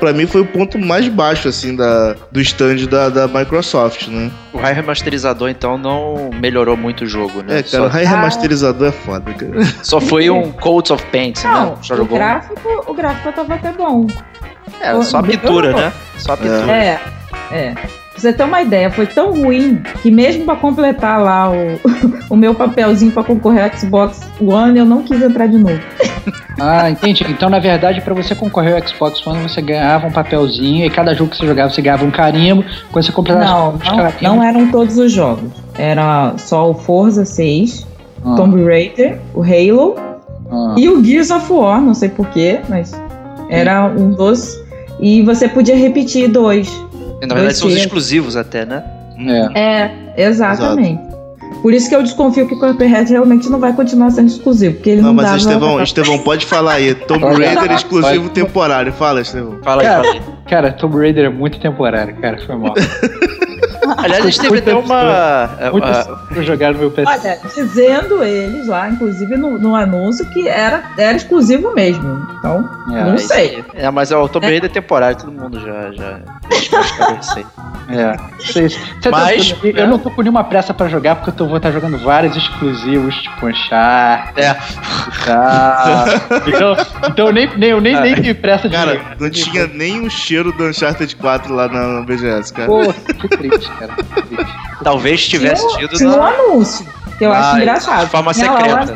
para mim foi o ponto mais baixo assim da, do stand da, da Microsoft, né? O Remasterizador então não melhorou muito o jogo, né? É, cara, Só... o High Remasterizador é foda, cara. *laughs* Só foi um Coats of Paint, não, né? o gráfico, o gráfico tava até bom. É, só a pintura, né? Só a pintura. É, é. Pra você ter uma ideia, foi tão ruim que mesmo para completar lá o, *laughs* o meu papelzinho para concorrer ao Xbox One, eu não quis entrar de novo. Ah, entendi. Então, na verdade, para você concorrer ao Xbox One, você ganhava um papelzinho e cada jogo que você jogava, você ganhava um carimbo. Quando você completava não, não, não eram todos os jogos. Era só o Forza 6, ah. Tomb Raider, o Halo ah. e o Gears of War, não sei porquê, mas era um dos e você podia repetir dois. Na verdade, são os exclusivos até, né? É, é exatamente. Exato. Por isso que eu desconfio que o Cuphead realmente não vai continuar sendo exclusivo, porque ele não, não mas Estevão, Estevão, pode falar aí. Tomb Raider é exclusivo temporário. Fala, Estevão. Fala aí, cara, fala aí. Cara, Tomb Raider é muito temporário, cara. Foi mal. *laughs* Aliás, a gente teve até uma. Muito uh, jogar no meu PC. Olha, dizendo eles lá, inclusive no, no anúncio, que era, era exclusivo mesmo. Então, é, não sei. É, mas o Tomb Raider é temporário, todo mundo já. já... É. Vocês, Mas, tá, eu não tô com nenhuma pressa pra jogar, porque eu tô, vou estar jogando vários exclusivos, tipo Uncharted. É. Tá. então, então eu nem, nem, eu nem, nem tive pressa de Cara, não tinha nem o cheiro do Uncharted 4 lá na BGS, cara. Pô, que triste, cara. Que triste. Talvez tivesse tido no anúncio. Que eu ah, acho engraçado. De forma secreta.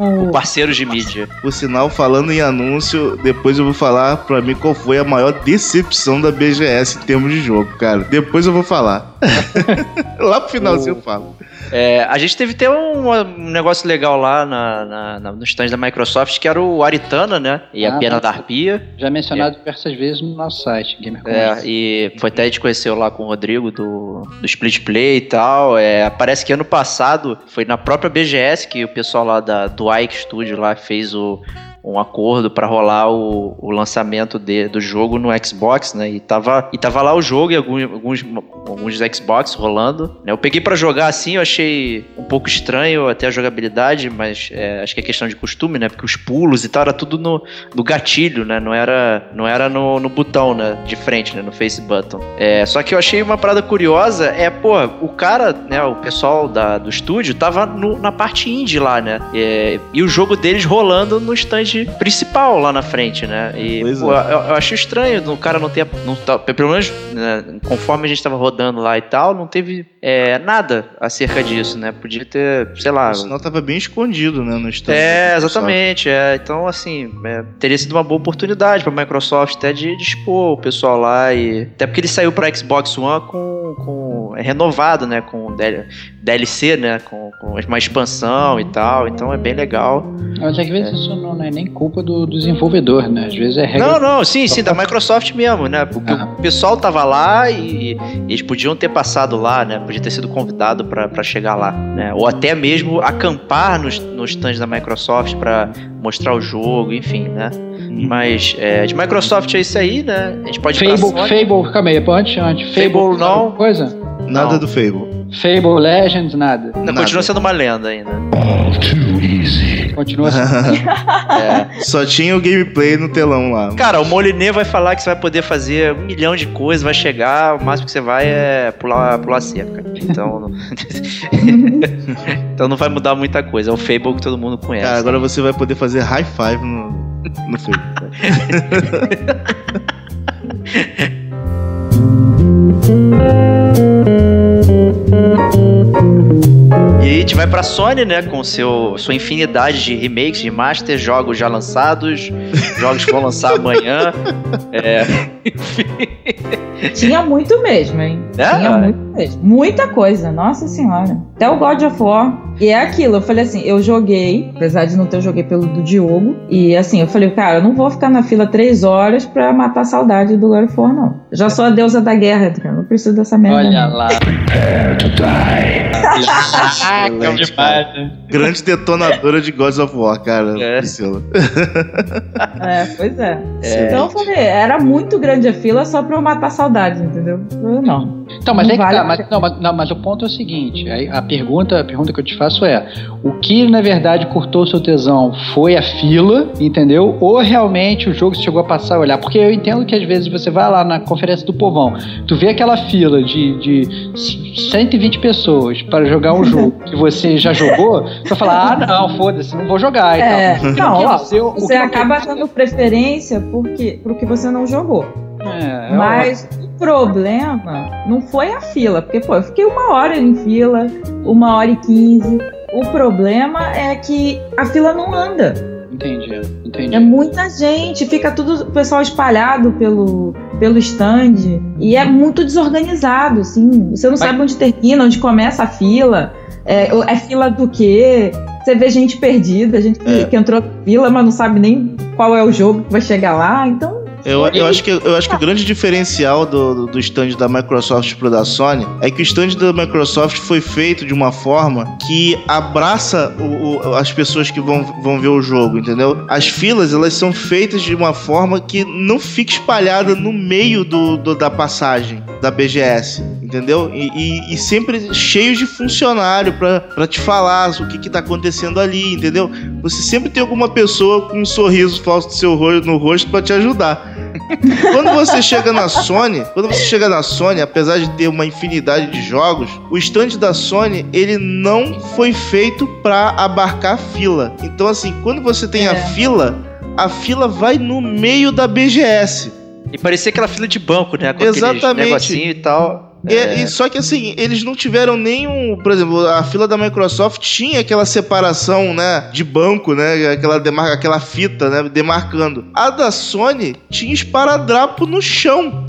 O parceiro de mídia. Por sinal, falando em anúncio, depois eu vou falar pra mim qual foi a maior decepção da BGS em termos de jogo, cara. Depois eu vou falar. *laughs* Lá pro finalzinho eu falo. É, a gente teve até um, um negócio legal lá na, na, na, no stand da Microsoft, que era o Aritana, né? E ah, a Pena da Arpia. Já mencionado é. diversas vezes no nosso site, Gamer É, e foi até a gente conheceu lá com o Rodrigo do, do Split Play e tal. É, parece que ano passado foi na própria BGS que o pessoal lá da, do Ike Studio lá fez o, um acordo para rolar o, o lançamento de, do jogo no Xbox, né? E tava, e tava lá o jogo e alguns, alguns, alguns Xbox rolando. Né? Eu peguei para jogar assim, eu achei um pouco estranho até a jogabilidade, mas é, acho que é questão de costume, né? Porque os pulos e tal era tudo no, no gatilho, né? Não era, não era no, no botão, né? De frente, né? No face button. É, só que eu achei uma parada curiosa, é, pô, o cara, né? O pessoal da, do estúdio tava no, na parte indie lá, né? É, e o jogo deles rolando no stand principal lá na frente, né? E pô, é. eu, eu, acho estranho o cara não ter. Não, tá, pelo menos, né, conforme a gente tava rodando lá e tal, não teve é, nada acerca disso, né? Podia ter, sei lá. Senão tava bem escondido, né? No é, exatamente. É. Então, assim, é, teria sido uma boa oportunidade pra Microsoft até de, de expor o pessoal lá. E, até porque ele saiu pra Xbox One com com, é renovado, né? Com DL- DLC, né? Com, com uma expansão e tal. Então é bem legal. Mas às vezes isso não é nem culpa do, do desenvolvedor, né? Às vezes é regra. Não, não, sim, sim, da Microsoft mesmo, né? Porque Ah. o pessoal tava lá e, e eles podiam ter passado lá, né? Podia ter sido convidado pra pra chegar lá, né? Ou até mesmo acampar nos, nos stands da Microsoft pra mostrar o jogo, enfim, né? Mas é, de Microsoft é isso aí, né? A gente pode Fable. Fable, calma aí, antes, antes. Fable não. alguma Coisa? Nada Não. do Fable. Fable Legends, nada. Não, Nada. continua sendo uma lenda ainda. Continua assim. *laughs* É. Só tinha o gameplay no telão lá. Cara, o Moliné vai falar que você vai poder fazer um milhão de coisas, vai chegar, o máximo que você vai é pular, pular cerca. Então, não... *laughs* então não vai mudar muita coisa. É o Fable que todo mundo conhece. Cara, agora você vai poder fazer high five no, no Fable. *laughs* E aí a gente vai pra Sony, né, com seu, sua infinidade de remakes, de master, jogos já lançados, *laughs* jogos que vão lançar amanhã. É, Tinha muito mesmo, hein? É? Tinha muito mesmo. Muita coisa, nossa senhora. Até o God of War. E é aquilo, eu falei assim, eu joguei, apesar de não ter, eu joguei pelo do Diogo. E assim, eu falei, cara, eu não vou ficar na fila três horas pra matar a saudade do God of War, não. Já sou a deusa da guerra, cara. Não preciso dessa merda. Olha não. lá. Excelente, cara. Grande detonadora de Gods of War, cara. É. Priscila. É, pois é. É. Então eu falei, era muito grande a fila só pra eu matar a saudade, entendeu? Eu não. Então, mas Não é que vale tá, a mas, não, mas, não, mas o ponto é o seguinte: a pergunta, a pergunta que eu te faço é: o que na verdade cortou o seu tesão foi a fila, entendeu? Ou realmente o jogo chegou a passar a olhar? Porque eu entendo que às vezes você vai lá na conferência do povão, tu vê aquela fila de, de 120 pessoas para jogar um jogo que você já jogou, vai falar, ah, não, foda-se, não vou jogar É, não, Porque ó, Você não acaba dando preferência porque, pro que você não jogou. É, é Mas o problema não foi a fila, porque pô, eu fiquei uma hora em fila, uma hora e quinze. O problema é que a fila não anda. Entendi, entendi. É muita gente, fica tudo o pessoal espalhado pelo, pelo stand e é muito desorganizado, assim. Você não sabe onde termina, onde começa a fila. É, é fila do quê? Você vê gente perdida, gente que, É. que entrou na fila, mas não sabe nem qual é o jogo que vai chegar lá. Então, Eu, eu, acho que, eu acho que o grande diferencial do, do, do stand da Microsoft pro da Sony é que o stand da Microsoft foi feito de uma forma que abraça o- o- as pessoas que vão, vão ver o jogo, entendeu? As filas, elas são feitas de uma forma que não fica espalhada no meio do, do- da passagem da BGS, entendeu? E, e- e sempre cheios de funcionário pra, pra te falar o que que tá acontecendo ali, entendeu? Você sempre tem alguma pessoa com um sorriso falso do seu rosto, no rosto pra te ajudar. *laughs* Quando você chega na Sony, quando você chega na Sony, apesar de ter uma infinidade de jogos, o stand da Sony, ele não foi feito pra abarcar a fila. Então assim, quando você tem a É. fila, a fila vai no meio da BGS. E parecia aquela fila de banco, né? Com Exatamente. negocinho e tal. É, e só que assim, eles não tiveram nenhum. Por exemplo, a fila da Microsoft tinha aquela separação, né? De banco, né? Aquela, demar, aquela fita, né? Demarcando. A da Sony tinha esparadrapo no chão.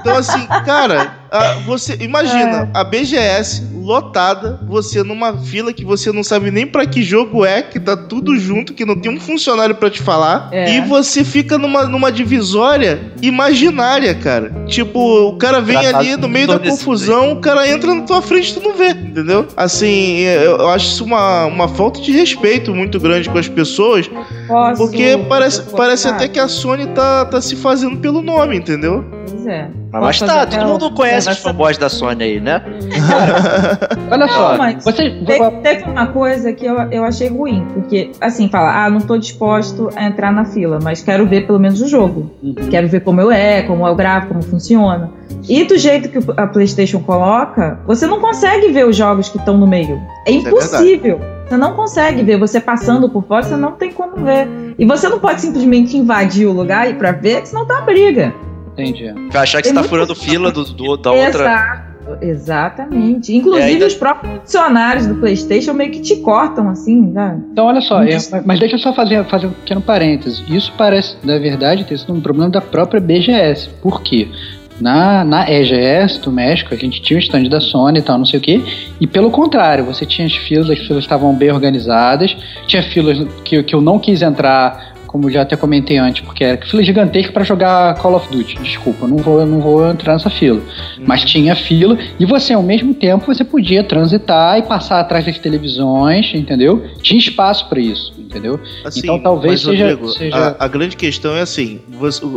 Então, assim, cara, a- você imagina a BGS lotada, você numa fila que você não sabe nem pra que jogo é, que tá tudo junto, que não tem um funcionário pra te falar, É. e você fica numa, numa divisória imaginária, cara. Tipo, o cara vem Tratado ali no meio da confusão, o cara entra na tua frente e tu não vê, entendeu? Assim, eu, acho isso uma, uma falta de respeito muito grande com as pessoas, posso. porque parece, parece até que a Sony tá, tá se fazendo pelo nome, entendeu? Pois é. Mas Posso tá, fazer todo até mundo um- conhece os essa- fanboys da Sony aí, né? *laughs* Olha só, Não, mas você. Te- Teve uma coisa que eu, eu achei ruim, porque, assim, fala, ah, não tô disposto a entrar na fila, mas quero ver pelo menos o jogo. Uhum. Quero ver como eu é, como eu gravo, como funciona. E do jeito que a PlayStation coloca, você não consegue ver os jogos que estão no meio. É Isso é impossível. você não consegue ver. Você passando por fora, você não tem como ver. E você não pode simplesmente invadir o lugar e pra ver, que senão tá uma briga. Entendi. Vai achar que Tem você tá furando fila do, do- da outra. Exato. Exatamente. Inclusive, É, ainda- os próprios funcionários do PlayStation meio que te cortam, assim, né? Então, olha só, é, mas deixa eu só fazer, fazer um pequeno parênteses. Isso parece, na verdade, ter sido um problema da própria BGS. Por quê? Na, na EGS do México, a gente tinha o stand da Sony e tal, não sei o quê. E pelo contrário, você tinha as filas, as filas estavam bem organizadas. Tinha filas que, que eu não quis entrar, como já até comentei antes, porque era fila gigantesca para jogar Call of Duty. Desculpa, não vou, não vou entrar nessa fila. Mas tinha fila e você, ao mesmo tempo, você podia transitar e passar atrás das televisões, entendeu? Tinha espaço para isso, entendeu? Assim, então talvez mas, seja. Rodrigo, seja... A, a grande questão é assim: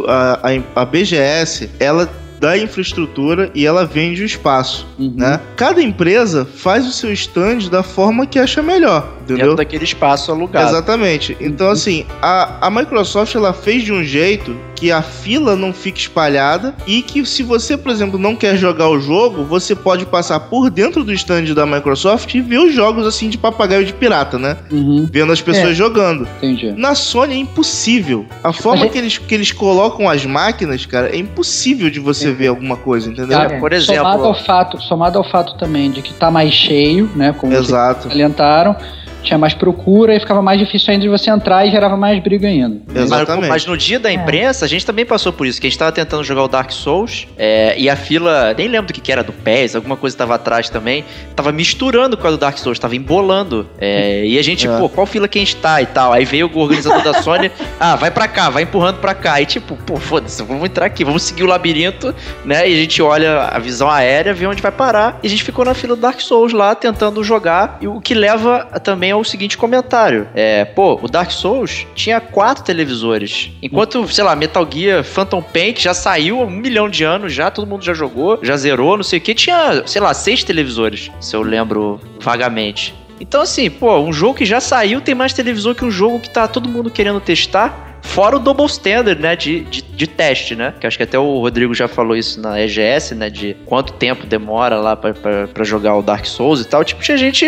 a, a, a BGS, ela dá infraestrutura e ela vende o espaço, Uhum. né? Cada empresa faz o seu stand da forma que acha melhor, entendeu? Dentro daquele espaço alugado. Exatamente. Então, assim, a, a Microsoft ela fez de um jeito que a fila não fique espalhada e que se você, por exemplo, não quer jogar o jogo, você pode passar por dentro do stand da Microsoft e ver os jogos assim de papagaio de pirata, né? Uhum, Vendo as pessoas É. jogando. entendi. Na Sony é impossível. A forma é- que, eles, que eles colocam as máquinas, cara, é impossível de você ver alguma coisa, entendeu? Cara, por exemplo, somado ao fato, somado ao fato também de que tá mais cheio, né? Como vocês Exato. salientaram, tinha mais procura e ficava mais difícil ainda de você entrar e gerava mais briga ainda. Mas, Exatamente. mas no dia da imprensa, a gente também passou por isso, que a gente tava tentando jogar o Dark Souls, é, e a fila, nem lembro do que, que era, do PES, alguma coisa tava atrás também, tava misturando com a do Dark Souls, tava embolando. É, e a gente, É. pô, qual fila que a gente tá e tal? Aí veio o organizador da Sony, *laughs* ah, vai pra cá, vai empurrando pra cá. E tipo, pô, foda-se, vamos entrar aqui, vamos seguir o labirinto, né? E a gente olha a visão aérea, vê onde vai parar. E a gente ficou na fila do Dark Souls lá, tentando jogar, e o que leva também ao seguinte comentário. É, pô, o Dark Souls tinha quatro televisores. Enquanto, sei lá, Metal Gear Phantom Paint já saiu há um milhão de anos já, todo mundo já jogou, já zerou, não sei o que, tinha, sei lá, seis televisores, se eu lembro vagamente. Então, assim, pô, um jogo que já saiu tem mais televisor que um jogo que tá todo mundo querendo testar. Fora o double standard, né, de, de, de teste, né? Que acho que até o Rodrigo já falou isso na EGS, né? De quanto tempo demora lá pra jogar o Dark Souls e tal. Tipo, tinha gente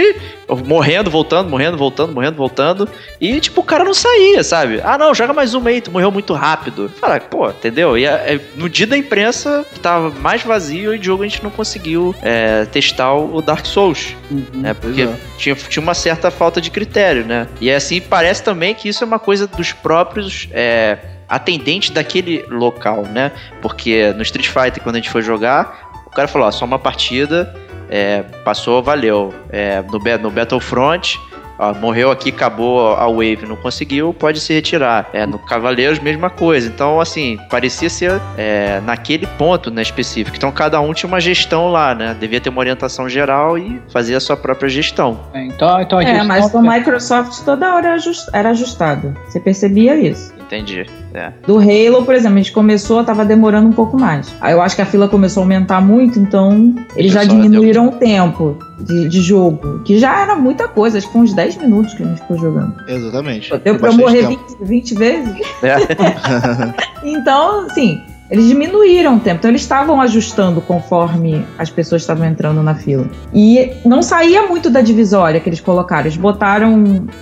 morrendo, voltando, morrendo, voltando, morrendo, voltando. E, tipo, o cara não saía, sabe? Ah, não, joga mais uma aí, tu morreu muito rápido. Fala, pô, entendeu? E é, no dia da imprensa, tava mais vazio e o jogo a gente não conseguiu é, testar o Dark Souls. né? Porque é. tinha, tinha uma certa falta de critério, né? E é assim, parece também que isso é uma coisa dos próprios é, atendentes daquele local, né? Porque no Street Fighter, quando a gente foi jogar, o cara falou, ó, só uma partida, é, passou, valeu. É, no, no Battlefront, ó, morreu aqui, acabou a wave, não conseguiu, pode se retirar. É, no Cavaleiros, mesma coisa. Então, assim, parecia ser é, naquele ponto, né, específico. Então, cada um tinha uma gestão lá, né? Devia ter uma orientação geral e fazer a sua própria gestão. É, Então, então a É, gente mas não- o Microsoft toda hora era ajust- era ajustado. Você percebia isso. Entendi. É. Do Halo, por exemplo, a gente começou, tava demorando um pouco mais. Aí eu acho que a fila começou a aumentar muito, então eles já diminuíram o tempo de, de jogo. Que já era muita coisa, acho que foi uns 10 minutos que a gente ficou jogando. Exatamente. Deu pra eu morrer tempo. 20, 20 vezes. É. *laughs* Então, assim, eles diminuíram o tempo. Então, eles estavam ajustando conforme as pessoas estavam entrando na fila. E não saía muito da divisória que eles colocaram. Eles botaram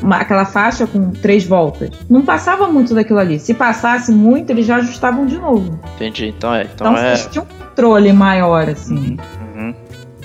uma- aquela faixa com três voltas. Não passava muito daquilo ali. Se passasse muito, eles já ajustavam de novo. Entendi. Então é. Então, Então, é. um controle maior, assim. Uhum.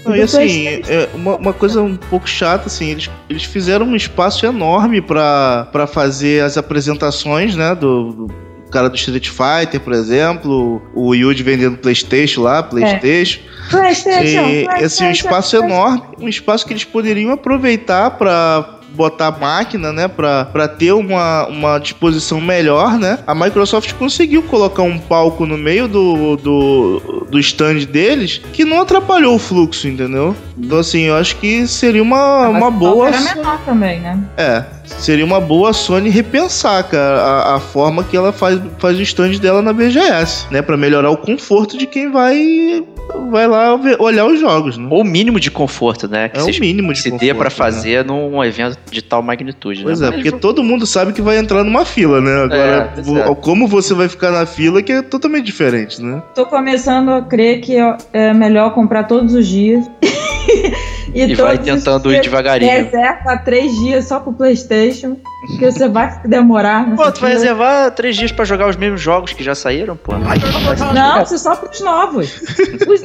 Não, E e depois assim, é uma, uma coisa um pouco chata, assim, eles, eles fizeram um espaço enorme pra pra fazer as apresentações, né, do, do cara do Street Fighter, por exemplo, o Yuji vendendo Playstation lá, Playstation. PlayStation, E, PlayStation, assim, um espaço enorme, um espaço que eles poderiam aproveitar pra botar máquina, né, Pra pra ter uma, uma disposição melhor, né? A Microsoft conseguiu colocar um palco no meio do, do, do stand deles que não atrapalhou o fluxo, entendeu? Então, assim, eu acho que seria uma, Mas uma boa... Era menor também, né? É, seria uma boa Sony repensar, cara, a, a forma que ela faz, faz o stand dela na BGS, né? Pra melhorar o conforto de quem vai, vai lá ver- olhar os jogos, né? Ou o mínimo de conforto, né? Que É o se, mínimo de se conforto, dê pra né? fazer num evento de tal magnitude, Pois né? é, Mas porque todo mundo sabe que vai entrar numa fila, né? Agora, vo- é. como você vai ficar na fila que é totalmente diferente, né? Tô começando a crer que é melhor comprar todos os dias. *laughs* E vai todos os tentando ir devagarinho. Reserva três dias só pro Playstation, que você vai demorar. Pô, tu vai reservar três dias pra jogar os mesmos jogos que já saíram, pô. Não, isso é só pros novos. Os,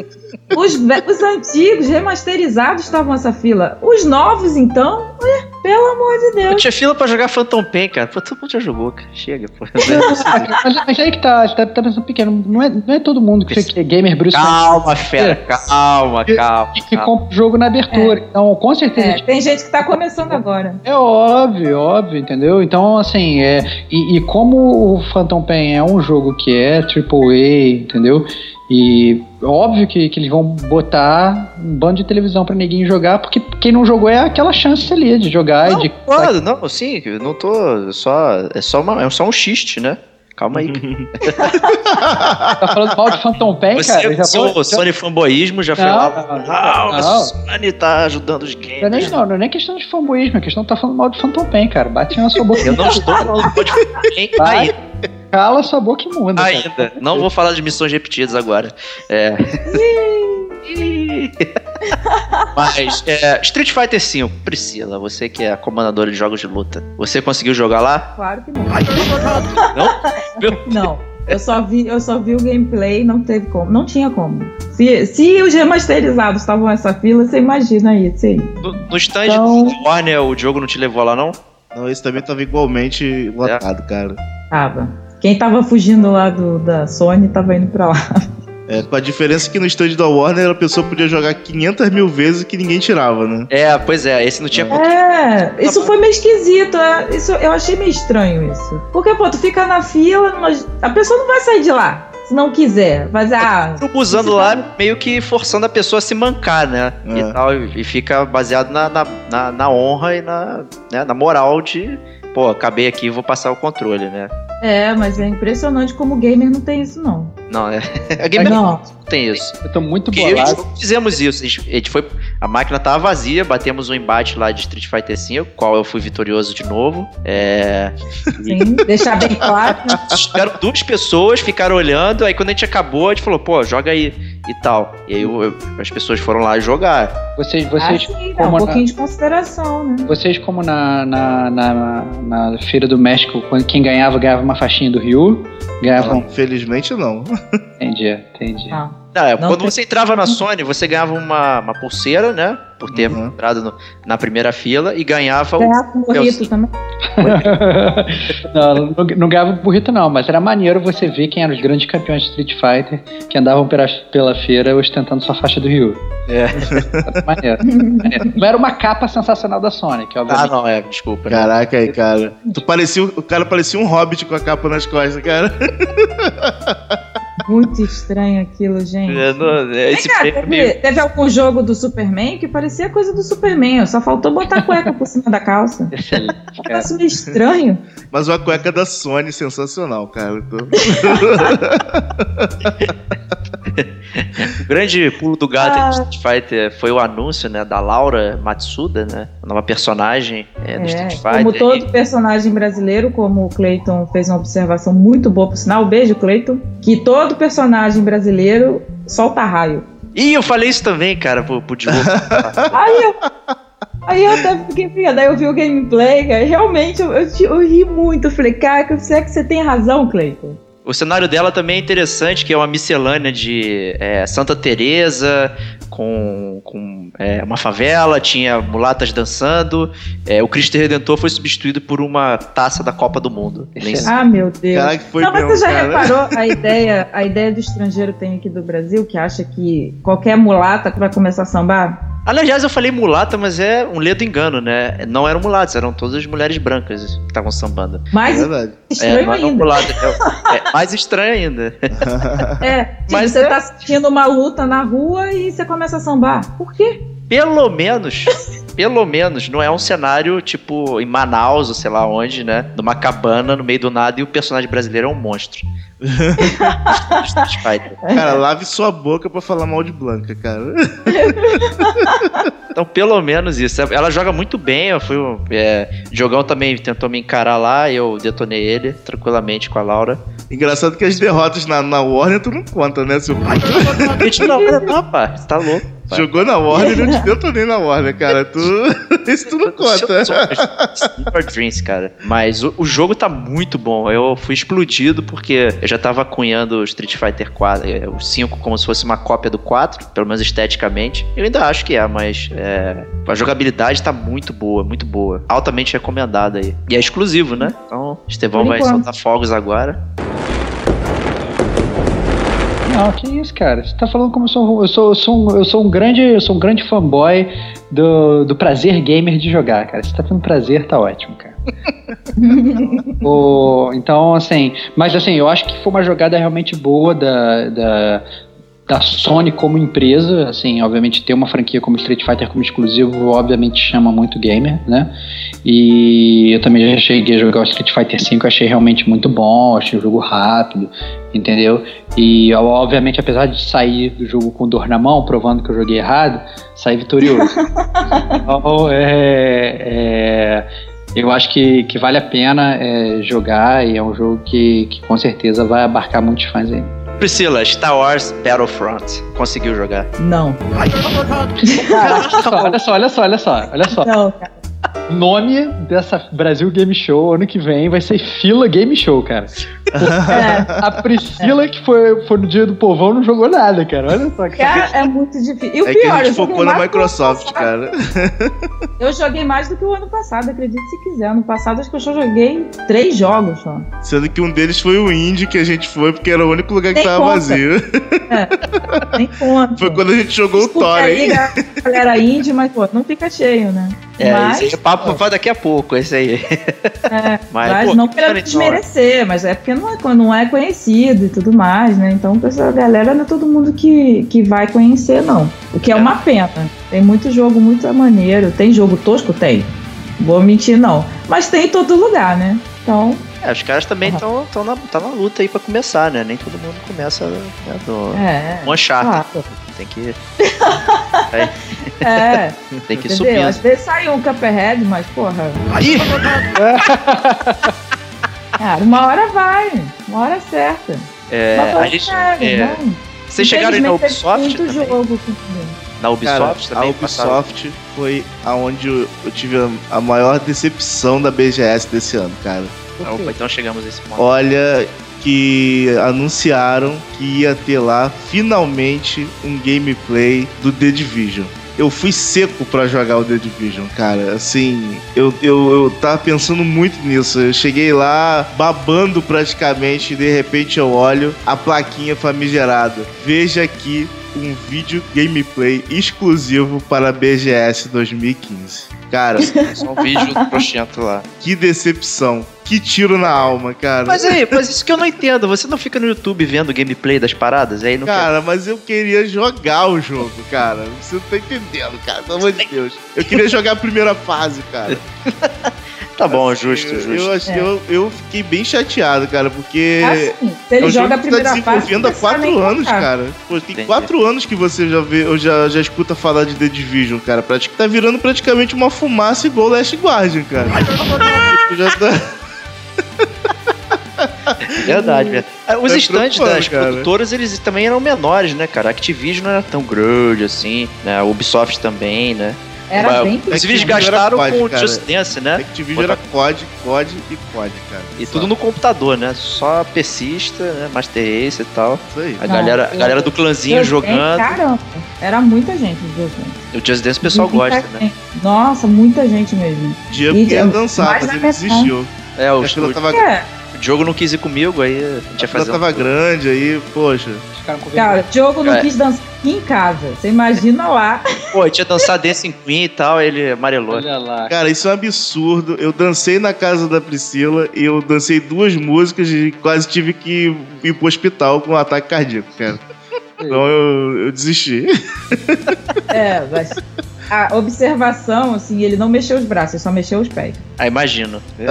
os, os antigos, remasterizados, estavam nessa fila. Os novos, então, ué, Pelo amor de Eu Deus. tinha fila pra jogar Phantom Pain, cara. Pô, todo mundo já jogou, cara. Chega, pô. *laughs* mas, mas aí que tá, tá, tá pensando pequeno. Não é, não é todo mundo que, que é gamer Bruce calma, fera. Calma, calma. que, que compra o jogo na abertura. Então, com certeza. É, tem gente que tá começando agora. É óbvio, óbvio, entendeu? Então, assim, é, e, e como o Phantom Pain é um jogo que é AAA, entendeu? E óbvio que, que eles vão botar um bando de televisão pra neguinho jogar, porque quem não jogou é aquela chance ali de jogar Não, e de. pode, não, sim, eu não tô. Só, é, só uma, é só um xiste, né? Calma aí. *laughs* Tá falando mal de Phantom Pain, Você, cara? Eu já seu vou- Sony fanboísmo já foi Não, lá. não, Não, a não. Sony tá ajudando os Não é, games. nem, não, não é nem questão de fanboísmo, é questão de tá falando mal de Phantom Pain, cara. Bate na sua boca. Eu não estou falando pode nem Vai. ainda. Cala sua boca imunda. cara. ainda. Não vou falar de missões repetidas agora. É. *laughs* Mas, é, Street Fighter V, Priscila, você que é a comandadora de jogos de luta, você conseguiu jogar lá? Claro que não. Não? Meu *laughs* Não. Eu só vi, eu só vi o gameplay, não teve como. Não tinha como. Se, se os remasterizados estavam nessa fila, você imagina isso aí. No, no stand Então- do Warner, o jogo não te levou lá, não? Não, esse também tava igualmente lotado, cara. Tava. Quem tava fugindo lá do, da Sony tava indo pra lá. É, com a diferença que no stand da Warner a pessoa podia jogar 500 mil vezes que ninguém tirava, né? É, pois é, esse não tinha. É, isso foi meio esquisito. é, Isso, eu achei meio estranho isso. Porque, pô, tu fica na fila, mas a pessoa não vai sair de lá. Se não quiser. Vai dizer, ah. usando lá, meio que forçando a pessoa a se mancar, né? É. E, tal, e fica baseado na, na, na, na honra e na, né, na moral de, pô, acabei aqui e vou passar o controle, né? É, mas é impressionante como o gamer não tem isso, não. Não, é. *laughs* A Gamer não Não. tem isso. Eu tô muito Porque eu bolado. eu fizemos isso. A gente, foi. A máquina tava vazia, batemos um embate lá de Street Fighter V, qual eu fui vitorioso de novo. É. Sim, deixar bem claro. Ficaram duas pessoas, ficaram olhando, aí quando a gente acabou, a gente falou, pô, joga aí e tal. E aí eu- eu- as pessoas foram lá jogar. Vocês, Ah, vocês, sim, dá como um na- pouquinho de consideração, né? vocês como na, na, na, na Feira do México, quando quem ganhava, ganhava uma faixinha do Rio. Ganhava um. Infelizmente não. Entendi, entendi. Não. Não, é, Não quando tem- você entrava na Sony, você ganhava uma, uma pulseira, né? Por ter Uhum. entrado no- na primeira fila e ganhava o. Ganhar com burrito também. *laughs* não, não, não ganhava burrito não, mas era maneiro você ver quem eram os grandes campeões de Street Fighter que andavam pela, pela feira ostentando sua faixa do Rio. É. Era maneiro, maneiro. Não era uma capa sensacional da Sonic, Ah, obviamente. não, é, desculpa. né? Caraca aí, cara. Tu parecia, o cara parecia um hobbit com a capa nas costas, cara. *laughs* Muito estranho aquilo, gente. É, não, é, esse Vem cá, prêmio teve, meio- teve algum jogo do Superman que parecia coisa do Superman. Só faltou botar a cueca por cima da calça. Excelente, Um cara. meio estranho. Mas uma cueca da Sony sensacional, cara. Tô- O *laughs* grande pulo do gato Ah. em Street Fighter foi o anúncio, né, da Laura Matsuda, né? A nova personagem é, do É, Street Fighter. como todo personagem brasileiro, como o Clayton fez uma observação muito boa, por sinal, beijo, Clayton, que todo personagem brasileiro solta raio. Ih, eu falei isso também, cara, pro, pro Diogo. *laughs* Aí eu, aí eu até fiquei fria, daí eu vi o gameplay, cara, e realmente eu, eu, eu ri muito. Eu falei, cara, será que você tem razão, Clayton? O cenário dela também é interessante, que é uma miscelânea de é, Santa Teresa com, com é, uma favela, tinha mulatas dançando. é, o Cristo Redentor foi substituído por uma taça da Copa do Mundo. Ah, meu Deus. Caraca, foi Não, mas mesmo, você já cara. reparou a ideia, a ideia do estrangeiro tem aqui do Brasil, que acha que qualquer mulata que vai começar a sambar? Aliás, eu falei mulata, mas é um ledo engano, né? Não eram mulatas, eram todas mulheres brancas que estavam sambando. É Mais. É, estranho eram ainda. mulatas. É, é mais estranho ainda. *laughs* É, tipo, Mas você é- tá assistindo uma luta na rua e você começa a sambar. Por quê? Pelo menos, pelo menos, não é um cenário tipo em Manaus ou sei lá onde, né? Numa cabana no meio do nada e o personagem brasileiro é um monstro. *laughs* Cara, lave sua boca pra falar mal de Blanca, cara. Então, pelo menos isso. Ela joga muito bem. Eu fui, é, Diogão também tentou me encarar lá. Eu detonei ele tranquilamente com a Laura. Engraçado que as derrotas na, na Warner tu não conta, né, seu pai? Não, não, não, pá, tá louco. Jogou na Warner e não te detonei na Warner, cara. Tu... *laughs* Isso tu não conta. Super Dreams, cara. Mas o, o jogo tá muito bom. Eu fui explodido porque eu já tava cunhando o Street Fighter 4, é, o 5 como se fosse uma cópia do 4, pelo menos esteticamente. Eu ainda acho que é, mas é, a jogabilidade tá muito boa, muito boa. Altamente recomendada aí. E é exclusivo, né? Então, Estevão Por vai enquanto. soltar fogos agora. Não, que isso, cara. Você tá falando como eu sou, eu sou, eu sou, um, eu sou um grande, eu sou um grande fanboy do, do prazer gamer de jogar, cara. Você tá tendo prazer, tá ótimo, cara. *laughs* O- então, assim, mas assim, eu acho que foi uma jogada realmente boa da, da, da Sony como empresa, assim, obviamente ter uma franquia como Street Fighter como exclusivo, obviamente chama muito gamer, né? E eu também já cheguei a jogar o Street Fighter V, achei realmente muito bom, achei o jogo rápido, entendeu? E obviamente, apesar de sair do jogo com dor na mão, provando que eu joguei errado, saí vitorioso. *laughs* então, é, é, eu acho que, que vale a pena é, jogar e é um jogo que, que com certeza vai abarcar muitos fãs aí. Priscila, Star Wars Battlefront. Conseguiu jogar? Não. *laughs* olha só, olha só, olha só, olha só. Não, cara. O nome dessa Brasil Game Show ano que vem vai ser Fila Game Show, cara. É, *laughs* A Priscila, que foi, foi no dia do povão, não jogou nada, cara. Olha só. cara, é muito difícil. E o É que pior, a eu gente focou na que o Microsoft, cara. *laughs* Eu joguei mais do que o ano passado, acredite se quiser. Ano passado acho que eu só joguei três jogos só. Sendo que um deles foi o Indie que a gente foi, porque era o único lugar que Nem tava conta. vazio. Nem *laughs* conta. Foi quando a gente jogou o Desculpa Thor, aí, hein? galera indie, mas pô, não fica cheio, né? É, mas, esse papo vai daqui a pouco, esse aí. é, *laughs* Mas, mas pô, não que querendo não. desmerecer, mas é porque não é, não é conhecido e tudo mais, né? Então, essa galera não é todo mundo que, que vai conhecer, não. O que é, É. uma pena. Tem muito jogo muito maneiro. Tem jogo tosco? Tem. Vou mentir, não. Mas tem em todo lugar, né? Então, É, os caras também estão na, tá na luta aí pra começar, né? Nem todo mundo começa né, do é. um Uncharted. claro. Tem que, *laughs* É, *laughs* tem que entendeu? subir. Às vezes sai um Cuphead, mas, porra, Aí! *laughs* cara, uma hora vai. Uma hora certa. É, a gente, sério, é, não. vocês chegaram aí na Ubisoft muito também? jogo Na Cara, Ubisoft a também? passaram? Ubisoft foi aonde eu, eu tive a, a maior decepção da BGS desse ano, cara. Opa, então chegamos a esse ponto. Olha que anunciaram que ia ter lá finalmente um gameplay do The Division. Eu fui seco pra jogar o The Division, cara. Assim, eu, eu, eu tava pensando muito nisso. Eu cheguei lá babando praticamente e de repente eu olho a plaquinha famigerada. Veja aqui um vídeo gameplay exclusivo para BGS 2015. Cara, *laughs* Só um vídeo proxento lá. que decepção. Que tiro na alma, cara. Mas aí, mas isso que eu não entendo. Você não fica no YouTube vendo gameplay das paradas? Aí não quer... Cara, mas eu queria jogar o jogo, cara. Você não tá entendendo, cara. Pelo amor de Deus. Eu queria jogar a primeira fase, cara. *laughs* Tá bom, justo, eu, justo. Eu, acho- É. eu, eu fiquei bem chateado, cara, porque. Assim, se ele é um joga jogo a tá primeira fase. desenvolvendo há não precisa quatro anos, contar. cara. Pô, tem Entendi. quatro anos que você já vê, eu já, já escuta falar de The Division, cara. Pratica- Tá virando praticamente uma fumaça igual o Last Guardian, cara. Tipo, já tá... *laughs* Verdade, verdade. Ah, Os Tá estandes preocupando, das cara. produtoras, eles também eram menores, né, cara? A Activision não era tão grande assim, né? A Ubisoft também, né? Era Mas- bem eles gastaram COD, com o cara. Just Dance, né? Activision era COD, COD e COD, cara. E Só. tudo no computador, né? Só PCista, né? Master Race e tal. Isso aí. A Não, galera, a eu- galera do clãzinho tem, jogando. Caramba, era muita gente no Deus tem. O Just Dance o pessoal Muita gosta, né? gente. Nossa, muita gente mesmo. Diego queria dançar, mas na ele desistiu. É, o, A fila o, tava, É, Diogo não quis ir comigo, aí a gente ia fazer. tava um... grande aí, poxa. Cara, o Diogo não É. quis dançar aqui em casa. Você imagina lá. *laughs* Pô, eu tinha dançado Dancing Queen e tal, ele amarelou. Olha lá. Cara, isso é um absurdo. Eu dancei na casa da Priscila e eu dancei duas músicas e quase tive que ir pro hospital com um ataque cardíaco, cara. *laughs* Então eu, eu desisti. *laughs* É, mas a observação, assim, ele não mexeu os braços, ele só mexeu os pés. Ah, imagino. Ele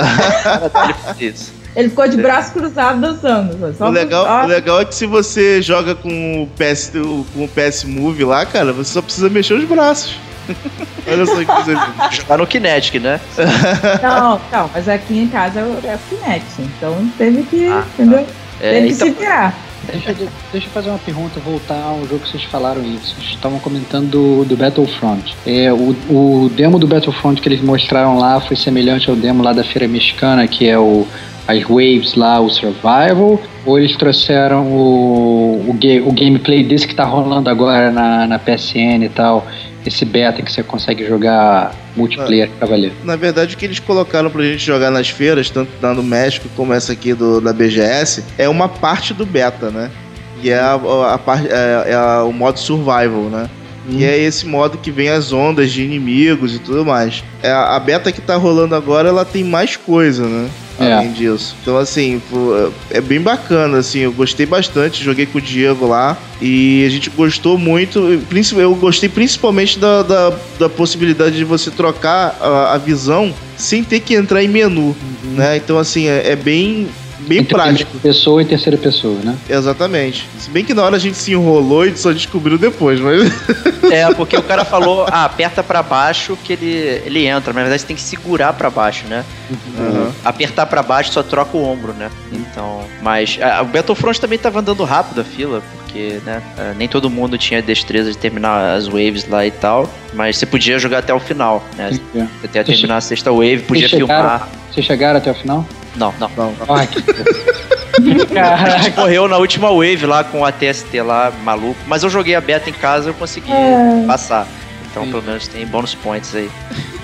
fez isso. Ele ficou de braço cruzado dançando. Só O legal, só- o legal é que se você joga com o PS, com o PS Move lá, cara, você só precisa mexer os braços. *laughs* Olha só que coisa. Jogar no Kinetic, né? *laughs* Não, não, mas aqui em casa é o Kinect. Então teve que, Ah, entendeu? É, teve que então, se virar. Deixa, de- deixa eu fazer uma pergunta, voltar ao jogo que vocês falaram aí. Vocês estavam comentando do, do Battlefront. É, o, o demo do Battlefront que eles mostraram lá foi semelhante ao demo lá da Feira Mexicana, que é o as waves lá, o survival, ou eles trouxeram o, o, o gameplay desse que tá rolando agora na, na PSN e tal, esse beta que você consegue jogar multiplayer pra valer. Na verdade, o que eles colocaram pra gente jogar nas feiras, tanto no México como essa aqui do, da BGS, é uma parte do beta, né? E é, a, a, a é- é a- o modo survival, né? E é esse modo que vem as ondas de inimigos e tudo mais. É, a beta que tá rolando agora, ela tem mais coisa, né? É. Além disso. Então, assim, é bem bacana, assim, eu gostei bastante, joguei com o Diego lá e a gente gostou muito, eu gostei principalmente da, da, da possibilidade de você trocar a, a visão sem ter que entrar em menu, né? Então, assim, é, é bem, bem Entre prático. primeira pessoa e terceira pessoa, né? Exatamente. Se bem que na hora a gente se enrolou e só descobriu depois, mas... *laughs* É, porque o cara falou, ah, aperta pra baixo que ele, ele entra. Mas na verdade você tem que segurar pra baixo, né? Aham. Apertar pra baixo só troca o ombro, né? Então, mas ah, o Battlefront também tava andando rápido a fila, porque, né, ah, nem todo mundo tinha destreza de terminar as waves lá e tal, mas você podia jogar até o final, né? É. Você até terminar a sexta wave, podia Vocês chegaram- filmar. Vocês chegaram até o final? Não, não. Não. Que... *laughs* A gente Caraca. correu na última wave lá com a TST lá, maluco. Mas eu joguei a beta em casa e eu consegui É. passar. Então, Sim. pelo menos tem bônus points aí.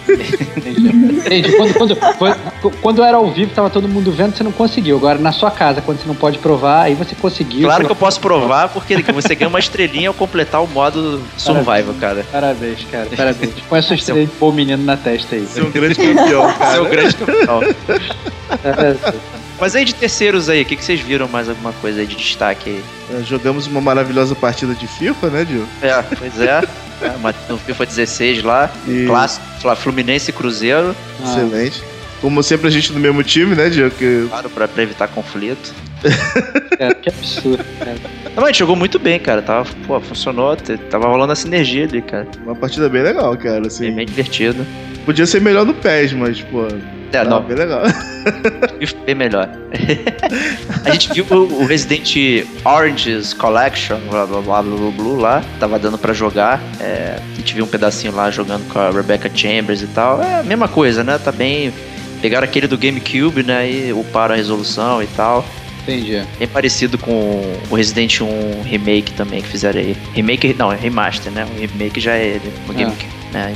Entendi. Quando, quando, quando, quando era ao vivo, tava todo mundo vendo, você não conseguiu. Agora, na sua casa, quando você não pode provar, aí você conseguiu. Claro que eu posso provar, porque você ganha uma estrelinha ao completar o modo survival, cara. Parabéns, cara. Parabéns. Põe a sua estrela de bom menino na testa aí. Você é um grande campeão, cara. Seu grande campeão. *laughs* Mas aí de terceiros aí, o que, que vocês viram mais alguma coisa aí de destaque aí? É, Jogamos uma maravilhosa partida de FIFA, né, Dil? É, pois é. *laughs* É, no FIFA 16 lá, E- clássico, Fluminense e Cruzeiro, Ah, Excelente. Como sempre, a gente no mesmo time, né, Dil? Que... claro, pra, pra evitar conflito. cara, *laughs* que absurdo, cara. Não, mas a gente jogou muito bem, cara. Tava, pô, funcionou, tava rolando a sinergia ali, cara. Uma partida bem legal, cara. Bem, Assim. bem divertido. Podia ser melhor no PES, mas, pô. É, tava não, Bem legal. bem melhor. *laughs* a gente viu o o Resident Oranges Collection, blá blá blá blá blá, blá lá, tava dando pra jogar. É, a gente viu um pedacinho lá jogando com a Rebecca Chambers e tal. É a mesma coisa, né? Tá bem. Pegaram aquele do GameCube, né? E uparam a resolução e tal. Entendi. Bem parecido com o Resident 1 Remake também que fizeram aí. Remake, não, é remaster, né? O remake já é ele no Ah. GameCube. né?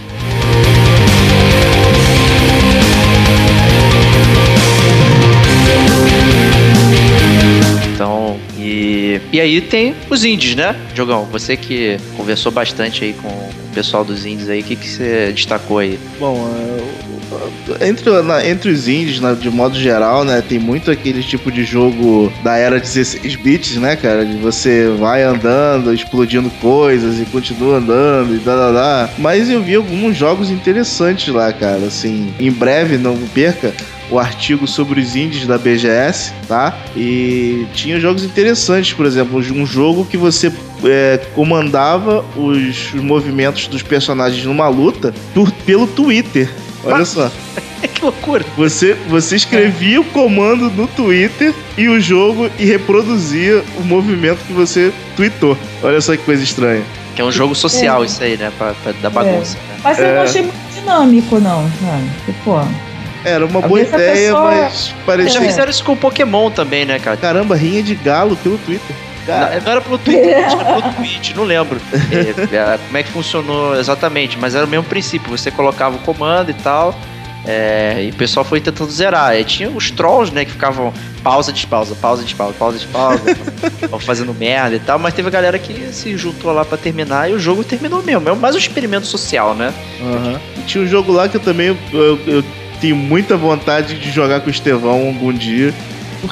Então, e, e aí tem os indies, né? Jogão, você que conversou bastante aí com o pessoal dos indies aí, o que, que você destacou aí? Bom, é, entre, na- entre os indies, de modo geral, né, tem muito aquele tipo de jogo da era 16 bits, né, cara? De você vai andando, explodindo coisas e continua andando e dá. Mas eu vi alguns jogos interessantes lá, cara. Assim, em breve, não perca o artigo sobre os indies da BGS, tá? E tinha jogos interessantes, por exemplo, um jogo que você é, comandava os, os movimentos dos personagens numa luta por- pelo Twitter. Olha só. *laughs* que loucura! Você, você escrevia o comando no Twitter e o jogo e reproduzia o movimento que você tweetou. Olha só que coisa estranha. Que é um jogo social É. isso aí, né? Pra, pra dar bagunça, né? Mas eu É. não achei muito dinâmico, não, cara. Tipo, Era uma Às boa a ideia, pessoa- mas parecia. Já É. fizeram isso com o Pokémon também, né, cara? Caramba, rinha de galo pelo Twitter. Cara, Não, não era pelo Twitter, *laughs* acho que era pelo Twitch, não lembro é, é, como é que funcionou exatamente, mas era o mesmo princípio. Você colocava o comando e tal, é, e o pessoal foi tentando zerar. Aí tinha os trolls, né, que ficavam pausa, despausa, pausa, despausa, pausa, despausa, *laughs* ficavam fazendo merda e tal, mas teve a galera que se juntou lá pra terminar e o jogo terminou mesmo. É mais um experimento social, né? Aham. E tinha um jogo lá que eu também eu, eu tenho muita vontade de jogar com o Estevão algum dia.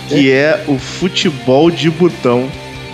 Que é o futebol de botão.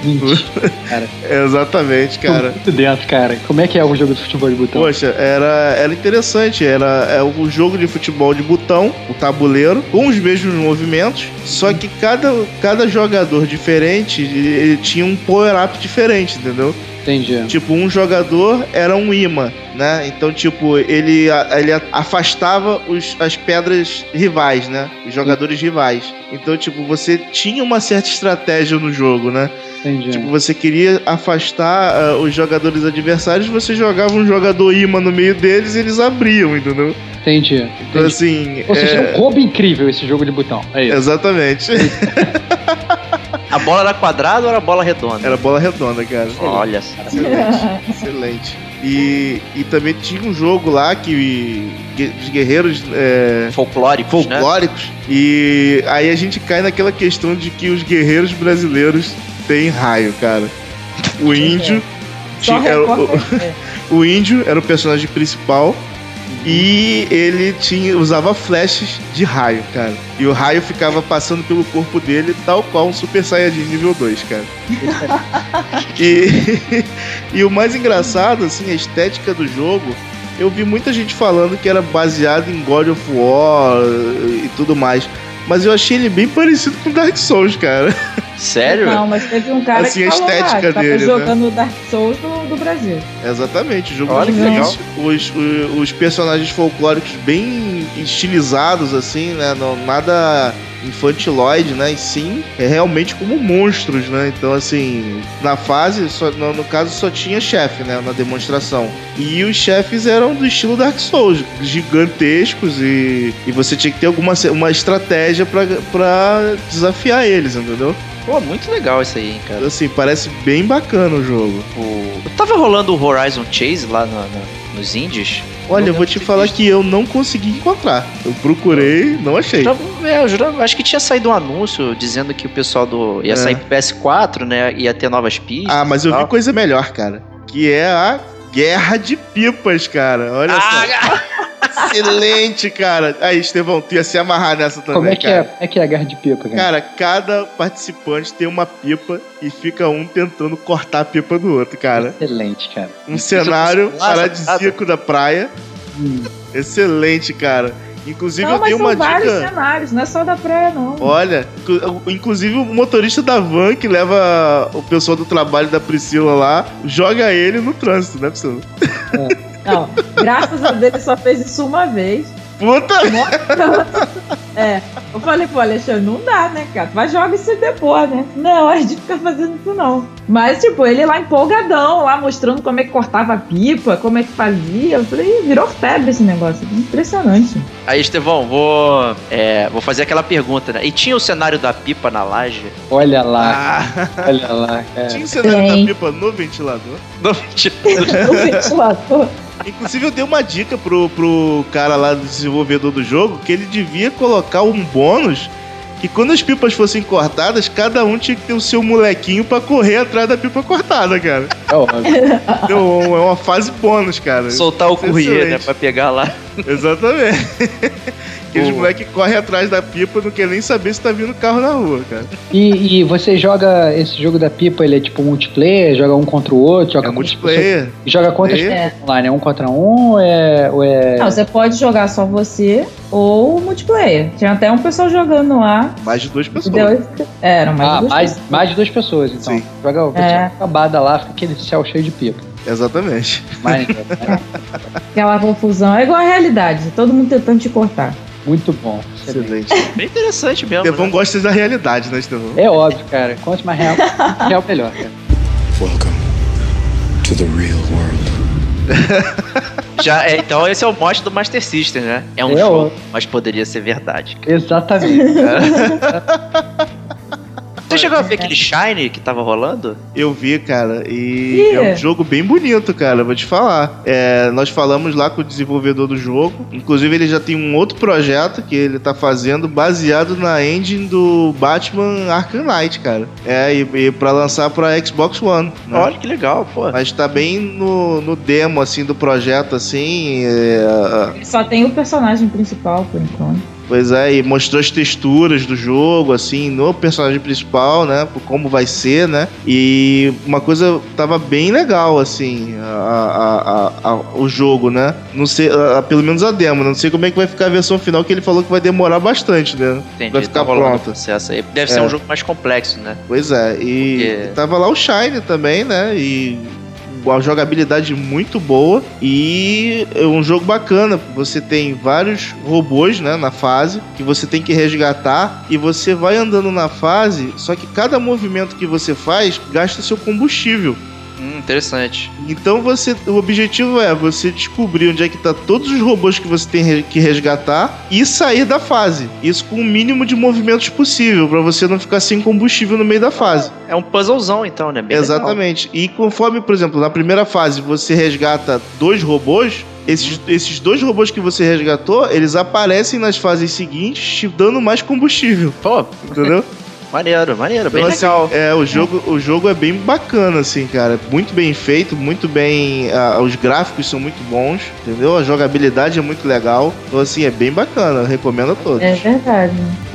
Mentira, *laughs* cara. Exatamente, Tô cara. muito dentro, cara. Como é que é o jogo de futebol de botão? Poxa, era, era interessante. Era é o jogo de futebol de botão, o tabuleiro, com os mesmos movimentos, só que cada, cada jogador diferente ele tinha um power-up diferente, entendeu? Entendi. Tipo, um jogador era um imã, né? Então, tipo, ele, ele afastava os, as pedras rivais, né? Os jogadores rivais. Então, tipo, você tinha uma certa estratégia no jogo, né? Entendi. Tipo, você queria afastar ah, os jogadores adversários, você jogava um jogador imã no meio deles e eles abriam, entendeu? Entendi. Então, entendi. assim. Ou seja, é- é um roubo incrível esse jogo de botão. É isso. Exatamente. *laughs* A bola era quadrada ou era bola redonda? Era bola redonda, cara. Olha. Excelente. Excelente. E, e também tinha um jogo lá que os guerreiros é, Folclóricos, né? folclóricos. E aí a gente cai naquela questão de que os guerreiros brasileiros têm raio, cara. O índio. Só tinha- era o- é. *laughs* o índio era o personagem principal. E ele tinha, usava flashes de raio, cara. E o raio ficava passando pelo corpo dele, tal qual um Super Saiyajin nível 2, cara. *laughs* e, *laughs* e o mais engraçado, assim, a estética do jogo, eu vi muita gente falando que era baseado em God of War e tudo mais. Mas eu achei ele bem parecido com Dark Souls, cara. *laughs* Sério? Não, mas teve um cara Assim, que a falou lá, estética que tava dele, né? jogando Dark Souls do, do Brasil. Exatamente, o jogo Olha que difícil. Os, os, os personagens folclóricos bem estilizados, assim, né? Não, nada infantiloide, né? E sim, é realmente como monstros, né? Então, assim, na fase, só, no, no caso, só tinha chefe, né? Na demonstração. E os chefes eram do estilo Dark Souls, gigantescos e, e você tinha que ter alguma uma estratégia pra, pra desafiar eles, entendeu? Pô, muito legal isso aí, hein, cara. Assim, parece bem bacana o jogo. O... Tava rolando o Horizon Chase lá no- no- nos indies. Olha, eu vou te falar visto. que eu não consegui encontrar. Eu procurei, não achei. É, eu jurava- acho que tinha saído um anúncio dizendo que o pessoal do. ia É. sair pro PS4, né? Ia ter novas pistas. Ah, mas eu vi tal. coisa melhor, cara. Que é a Guerra de Pipas, cara. Olha Ah, só. *laughs* Excelente, cara. Aí, Estevão, tu ia se amarrar nessa também, Como é que é, cara. como é que é a guerra de pipa, cara? Cara, cada participante tem uma pipa e fica um tentando cortar a pipa do outro, cara. Excelente, cara. Um cenário Nossa, paradisíaco da praia. Hum. Excelente, cara. Inclusive, não, eu mas dei são uma vários dica. cenários, não é só da praia, não. Olha, inclu- inclusive o motorista da van que leva o pessoal do trabalho da Priscila lá, joga ele no trânsito, né, Priscila? *laughs* Não, graças a Deus ele só fez isso uma vez. Puta! *laughs* É, eu falei pro Alexandre, não dá, né, cara? Vai joga isso depois, né? Não, é de ficar fazendo isso não. Mas, tipo, ele lá empolgadão, lá mostrando como é que cortava a pipa, como é que fazia. Eu falei, "Ih, virou febre esse negócio. Impressionante. Aí, Estevão, vou, é, vou fazer aquela pergunta, né? E tinha o cenário da pipa na laje? Olha lá, Ah, olha lá, cara. tinha um cenário Tem. da pipa no ventilador. Não, tipo, O ventilador. *laughs* Inclusive, eu dei uma dica pro, pro cara lá do desenvolvedor do jogo que ele devia colocar um bônus que quando as pipas fossem cortadas, cada um tinha que ter o seu molequinho pra correr atrás da pipa cortada, cara. É óbvio. Então, é uma fase bônus, cara. soltar o courier, né? Excelente. Pra pegar lá. Exatamente. Aqueles Boa. moleques correm atrás da pipa não quer nem saber se tá vindo carro na rua, cara. E, e você joga esse jogo da pipa, ele é tipo multiplayer, joga um contra o outro, joga É multiplayer. pessoas- Joga quantas É. pessoas online? É um contra um ou é. Ou é... Não, você pode jogar só você ou multiplayer. Tinha até um pessoal jogando lá. Mais de duas pessoas. deu- É, eram mais ah, duas mais, pessoas. mais de duas pessoas, então. Sim. Joga o É. acabada lá, fica aquele céu cheio de pipa. Exatamente. Mas, *laughs* é, Aquela confusão. É igual a realidade. Todo mundo tentando te cortar. Muito bom. excelente. Excelente. Bem interessante mesmo. Estevão né? gosta da realidade, né, Estevão? É óbvio, cara. Quanto mais real, real melhor, cara. Welcome to the real world. *laughs* Já, é, então esse é o mote do Master System, né? É um É, show, mas poderia ser verdade. Exatamente. *laughs* Você chegou a ver aquele Shine que tava rolando? Eu vi, cara, e Ih. é um jogo bem bonito, cara, vou te falar. É, nós falamos lá com o desenvolvedor do jogo, inclusive ele já tem um outro projeto que ele tá fazendo baseado na engine do Batman Arkham Knight, cara. É, e, e pra lançar pra Xbox One. né? Olha que legal, pô. Mas tá bem no, no demo, assim, do projeto, assim. é, só tem o personagem principal, por enquanto. Pois é, e mostrou as texturas do jogo, assim, no personagem principal, né? por Como vai ser, né? E uma coisa tava bem legal, assim, a, a- a- o jogo, né? Não sei, pelo menos a demo, né? não sei como é que vai ficar a versão final, que ele falou que vai demorar bastante, né? Entendi, vai ficar tá pronto. processo aí. Deve ser É. um jogo mais complexo, né? Pois é, e, Porque- e tava lá o Shine também, né? E uma jogabilidade muito boa e é um jogo bacana. Você tem vários robôs, né, na fase que você tem que resgatar e você vai andando na fase, só que cada movimento que você faz gasta seu combustível. Hum, interessante. Então você, o objetivo é você descobrir onde é que tá todos os robôs que você tem que resgatar e sair da fase. Isso com o mínimo de movimentos possível pra você não ficar sem combustível no meio da fase. É um puzzlezão, então, né? Bem legal. Exatamente. E conforme, por exemplo, na primeira fase você resgata dois robôs, esses, esses dois robôs que você resgatou, eles aparecem nas fases seguintes te dando mais combustível, Pô, entendeu? *laughs* maneiro, maneiro, bem Então, assim, legal. é, o jogo, o jogo é bem bacana, assim, cara. Muito bem feito, muito bem. ah, os gráficos são muito bons, entendeu? A jogabilidade é muito legal. Então, assim, é bem bacana. Recomendo a todos. É verdade.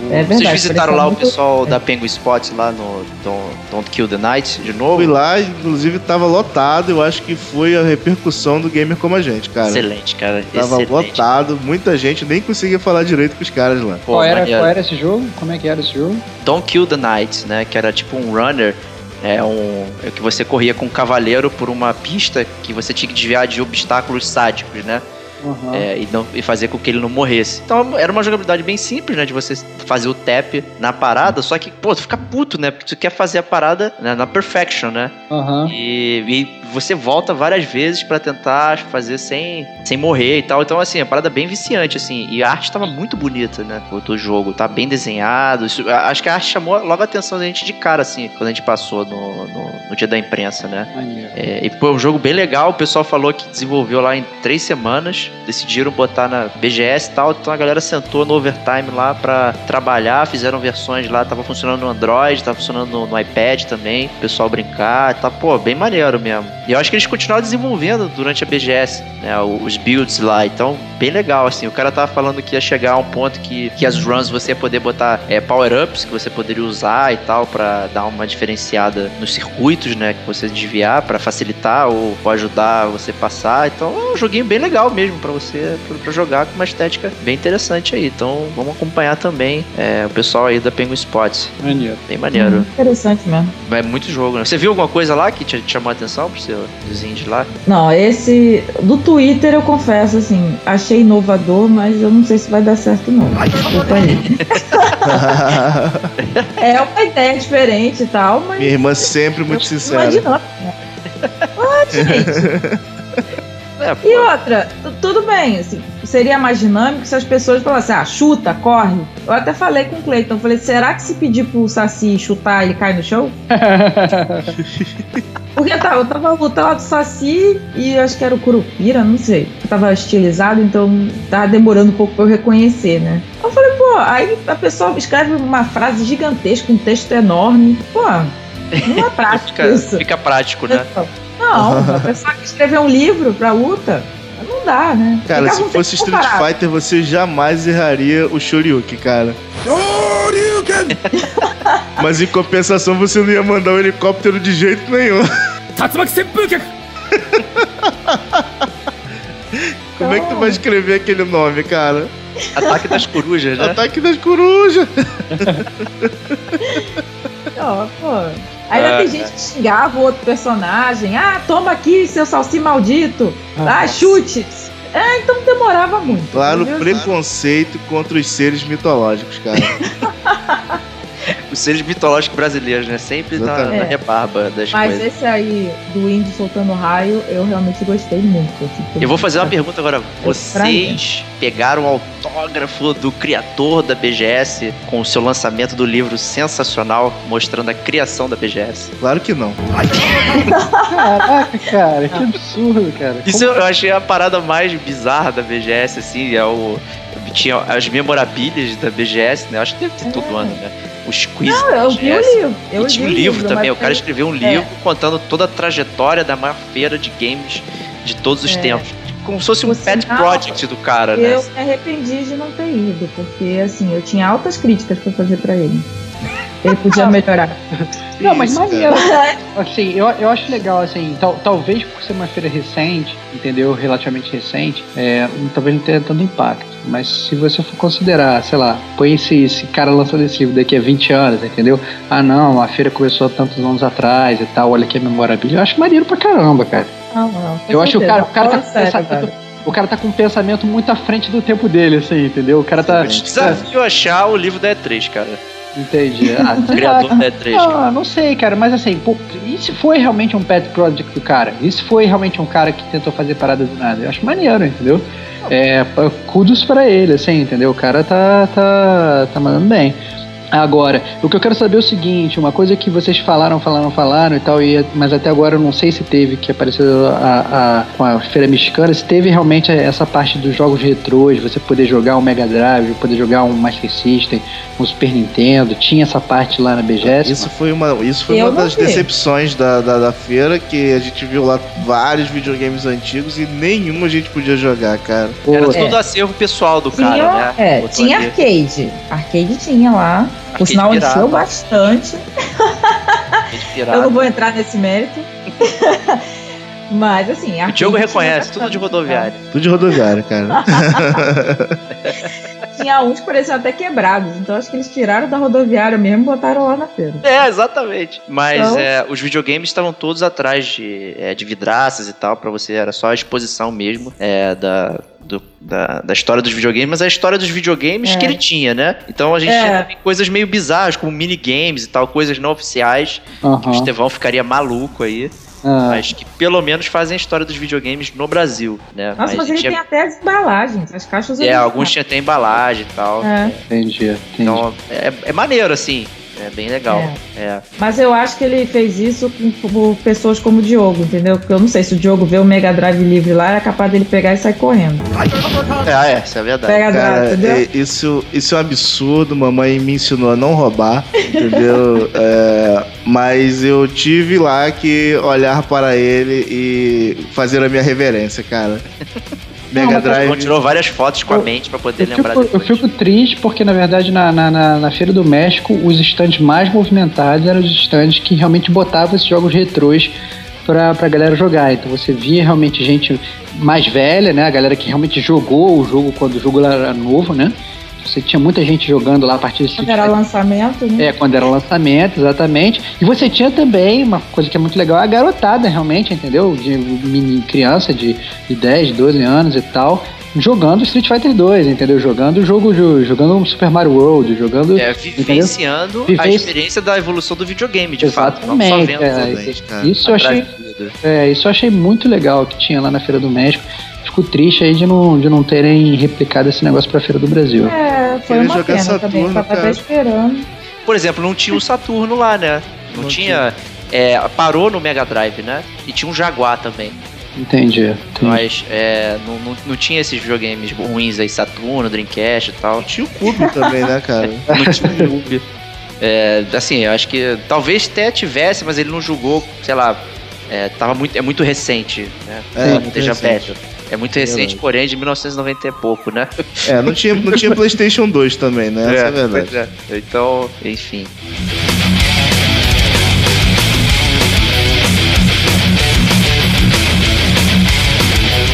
É verdade. Vocês visitaram lá o muito- pessoal da Penguin Spot lá no Don't, Don't Kill the Night de novo? Fui lá, inclusive tava lotado. Eu acho que foi a repercussão do gamer como a gente, cara. Excelente, cara. Tava Excelente. lotado, muita gente nem conseguia falar direito com os caras lá. Pô, Qual era, maneiro. qual era esse jogo? Como é que era esse jogo? Don't Kill the Knight, né? Que era tipo um runner. É um. É que você corria com um cavaleiro por uma pista que você tinha que desviar de obstáculos sádicos, né? Aham. É, e, não, e fazer com que ele não morresse. Então era uma jogabilidade bem simples, né? De você fazer o tap na parada, só que, pô, tu fica puto, né? Porque tu quer fazer a parada né, na perfection, né? Aham. E, e você volta várias vezes pra tentar fazer sem, sem morrer e tal. Então, assim, a parada é bem viciante, assim. E a arte tava muito bonita, né? Do, jogo. Tá bem desenhado. Isso- acho que a arte chamou logo a atenção da gente de cara, assim, quando a gente passou no, no, no dia da imprensa, né? É, e foi um jogo bem legal. O pessoal falou que desenvolveu lá em três semanas. Decidiram botar na BGS e tal. Então a galera sentou no overtime lá pra trabalhar. Fizeram versões lá. Tava funcionando no Android, tava funcionando no, no iPad também. O pessoal brincar. Tá, pô, bem maneiro mesmo. E eu acho que eles continuaram desenvolvendo durante a BGS, né? Os builds lá. Então, bem legal, assim. O cara tava falando que ia chegar a um ponto que, que as runs você ia poder botar é, power-ups que você poderia usar e tal pra dar uma diferenciada nos circuitos, né? Que você desviar pra facilitar ou, ou ajudar você passar. Então, é um joguinho bem legal mesmo pra você pra, pra jogar com uma estética bem interessante aí. Então, vamos acompanhar também é, o pessoal aí da Penguin Spots. Maneiro. Bem maneiro. Interessante mesmo. É muito jogo, né? Você viu alguma coisa lá que te, te chamou a atenção pro dos indies lá? Não, esse. Do Twitter eu confesso, assim, achei inovador, mas eu não sei se vai dar certo, não. Desculpa aí. *laughs* É uma ideia diferente e tal, mas. Minha irmã sempre muito eu- sincera. Imaginando. Pode, *laughs* gente. É. E outra, tu- tudo bem, assim, seria mais dinâmico se as pessoas falassem, ah, chuta, corre. Eu até falei com o Cleiton, falei, será que se pedir pro Saci chutar, ele cai no chão? *laughs* Porque tá, eu tava lutando lá do Saci e eu acho que era o Curupira, não sei. Eu tava estilizado, então tava demorando um pouco pra eu reconhecer, né? Eu falei, pô, aí a pessoa escreve uma frase gigantesca, um texto enorme. Pô, não é *laughs* prático Fica, isso. fica prático, né? Não, a pessoa que escreveu um livro pra luta, não dá, né? Cara, se um fosse Street. Fighter, você jamais erraria o Shoryuken, cara. *laughs* Mas em compensação, você não ia mandar o helicóptero de jeito nenhum. Como é que tu vai escrever aquele nome, cara? Ataque das corujas, né? Ataque das corujas. Ó, pô. Ainda Ah, tem gente que xingava o outro personagem. Ah, toma aqui, seu salsi maldito. Ah, chute. É, então demorava muito. Claro, entendeu? preconceito contra os seres mitológicos, cara. *laughs* Os seres mitológicos brasileiros, né? Sempre na, Exatamente. na rebarba das Mas coisas. esse aí do índio soltando raio, eu realmente gostei muito. assim, Eu vou fazer uma pergunta agora. Vocês pegaram o autógrafo do criador da BGS com o seu lançamento do livro sensacional mostrando a criação da BGS? Claro que não. Caraca, cara, que absurdo, cara. Isso eu achei a parada mais bizarra da BGS, assim, é o. Tinha as memorabilias da BGS, né? Acho que deve ter todo ano, né? Os quiz Não, da eu vi o BGS. livro. Eu e tinha um livro também, o cara eu- escreveu um É. livro contando toda a trajetória da maior feira de games de todos os É. tempos. Como se fosse um pet project do cara, né? Eu me arrependi de não ter ido, porque assim, eu tinha altas críticas pra fazer pra ele. Ele podia melhorar. Não, mas maneiro. Assim, eu, eu acho legal, assim, tal, talvez por ser uma feira recente, entendeu? Relativamente recente, é, talvez não tenha tanto impacto. Mas se você for considerar, sei lá, põe esse, esse cara lançando esse livro daqui a 20 anos, entendeu? Ah, não, a feira começou há tantos anos atrás e tal, olha que memorabilia. Eu acho maneiro pra caramba, cara. Não, não. Eu acho que o cara, o cara tá sério, pensamento, velho. o cara tá com um pensamento muito à frente do tempo dele, assim, entendeu? O cara tá. Eu te desafio a achar o livro da E3, cara. Entendi. *laughs* Ah, criador da E3, cara. Não, sei, cara, mas assim, pô, e se foi realmente um pet project do cara? E se foi realmente um cara que tentou fazer parada do nada? Eu acho maneiro, entendeu? É, kudos pra ele, assim, entendeu? O cara tá, tá, tá mandando bem. Agora, o que eu quero saber é o seguinte, uma coisa que vocês falaram, falaram, falaram e tal, e, mas até agora eu não sei se teve, que apareceu a, a- com a Feira Mexicana, se teve realmente essa parte dos jogos retrôs, você poder jogar um Mega Drive, poder jogar um Master System, um Super Nintendo, tinha essa parte lá na BGS? Isso foi uma, isso foi Eu uma das vi. decepções da, da, da feira, que a gente viu lá vários videogames antigos e nenhum a gente podia jogar, cara. Era É. tudo acervo pessoal do Tinha, cara, né? é, tinha arcade. Arcade tinha lá. Arcade sinal, pirata. encheu bastante. *laughs* Eu não vou entrar nesse mérito. *laughs* Mas assim, O Diogo reconhece, tudo de rodoviária. Tudo de rodoviária, cara. *laughs* Tinha uns que pareciam até quebrados. Então acho que eles tiraram da rodoviária mesmo e botaram lá na feira. É, exatamente. Mas Então- é, os videogames estavam todos atrás de, é, de vidraças e tal, pra você, era só a exposição mesmo é, da, do- da, da história dos videogames, mas a história dos videogames É. que ele tinha, né? Então a gente É. tinha coisas meio bizarras, como minigames e tal, coisas não oficiais, que o. Estevão ficaria maluco aí, Ah, mas que pelo menos fazem a história dos videogames no Brasil, né? Nossa, mas, ele tinha- tem até as embalagens, as caixas É, originais. alguns tinham até embalagem e tal. É. entendi, entendi. Então é, é maneiro, assim. É bem legal. É. Mas eu acho que ele fez isso com, com pessoas como o Diogo, entendeu? Porque eu não sei se o Diogo vê o Mega Drive livre lá, é capaz dele pegar e sair correndo. É, ah, é, isso é verdade. Mega Drive, entendeu? é- isso, isso é um absurdo. Mamãe me ensinou a não roubar, entendeu? *laughs* É, mas eu tive lá que olhar para ele e fazer a minha reverência, cara. *laughs* Mega Drive. Então tirou várias fotos com a Eu- mente pra poder Eu lembrar fico, eu depois. fico triste porque, na verdade, na, na, na, na Feira do México, os estandes mais movimentados eram os estandes que realmente botavam esses jogos retrôs pra, pra galera jogar. Então você via realmente gente mais velha, né? A galera que realmente jogou o jogo quando o jogo era novo, né? Você tinha muita gente jogando lá a partir desse Quando era lançamento, né? É, quando era lançamento, exatamente. E você tinha também uma coisa que é muito legal, a garotada realmente, entendeu? De mini criança de, de 10, 12 anos e tal, jogando Street Fighter 2, entendeu? Jogando o jogo, jo- jogando Super Mario World, jogando. É, vivenciando a Vivenci- experiência da evolução do videogame, de fato. Não só Exatamente. vendo é, também. isso, cara. isso eu achei, é, isso eu achei muito legal que tinha lá na Feira do México. Fico triste aí de não, de não terem replicado esse negócio pra Feira do Brasil. É, foi Queria uma jogar pena também. Saturno, tava cara. esperando. Por exemplo, não tinha o Saturno lá, né? Não, Não tinha. é, parou no Mega Drive, né? E tinha um Jaguar também. Entendi. entendi. Mas é, não, não, não tinha esses videogames ruins aí, Saturno, Dreamcast e tal. Tinha o Cube também, né, cara? *laughs* Não tinha o Cube. É, assim, eu acho que talvez até tivesse, mas ele não julgou, sei lá. É, tava muito, é muito recente, né? É, Não muito esteja recente. perto. É muito recente, Verdade. porém, de 1990 e pouco, né? É, não tinha, não tinha PlayStation 2 também, né? Essa é a verdade. pois é. Então, enfim.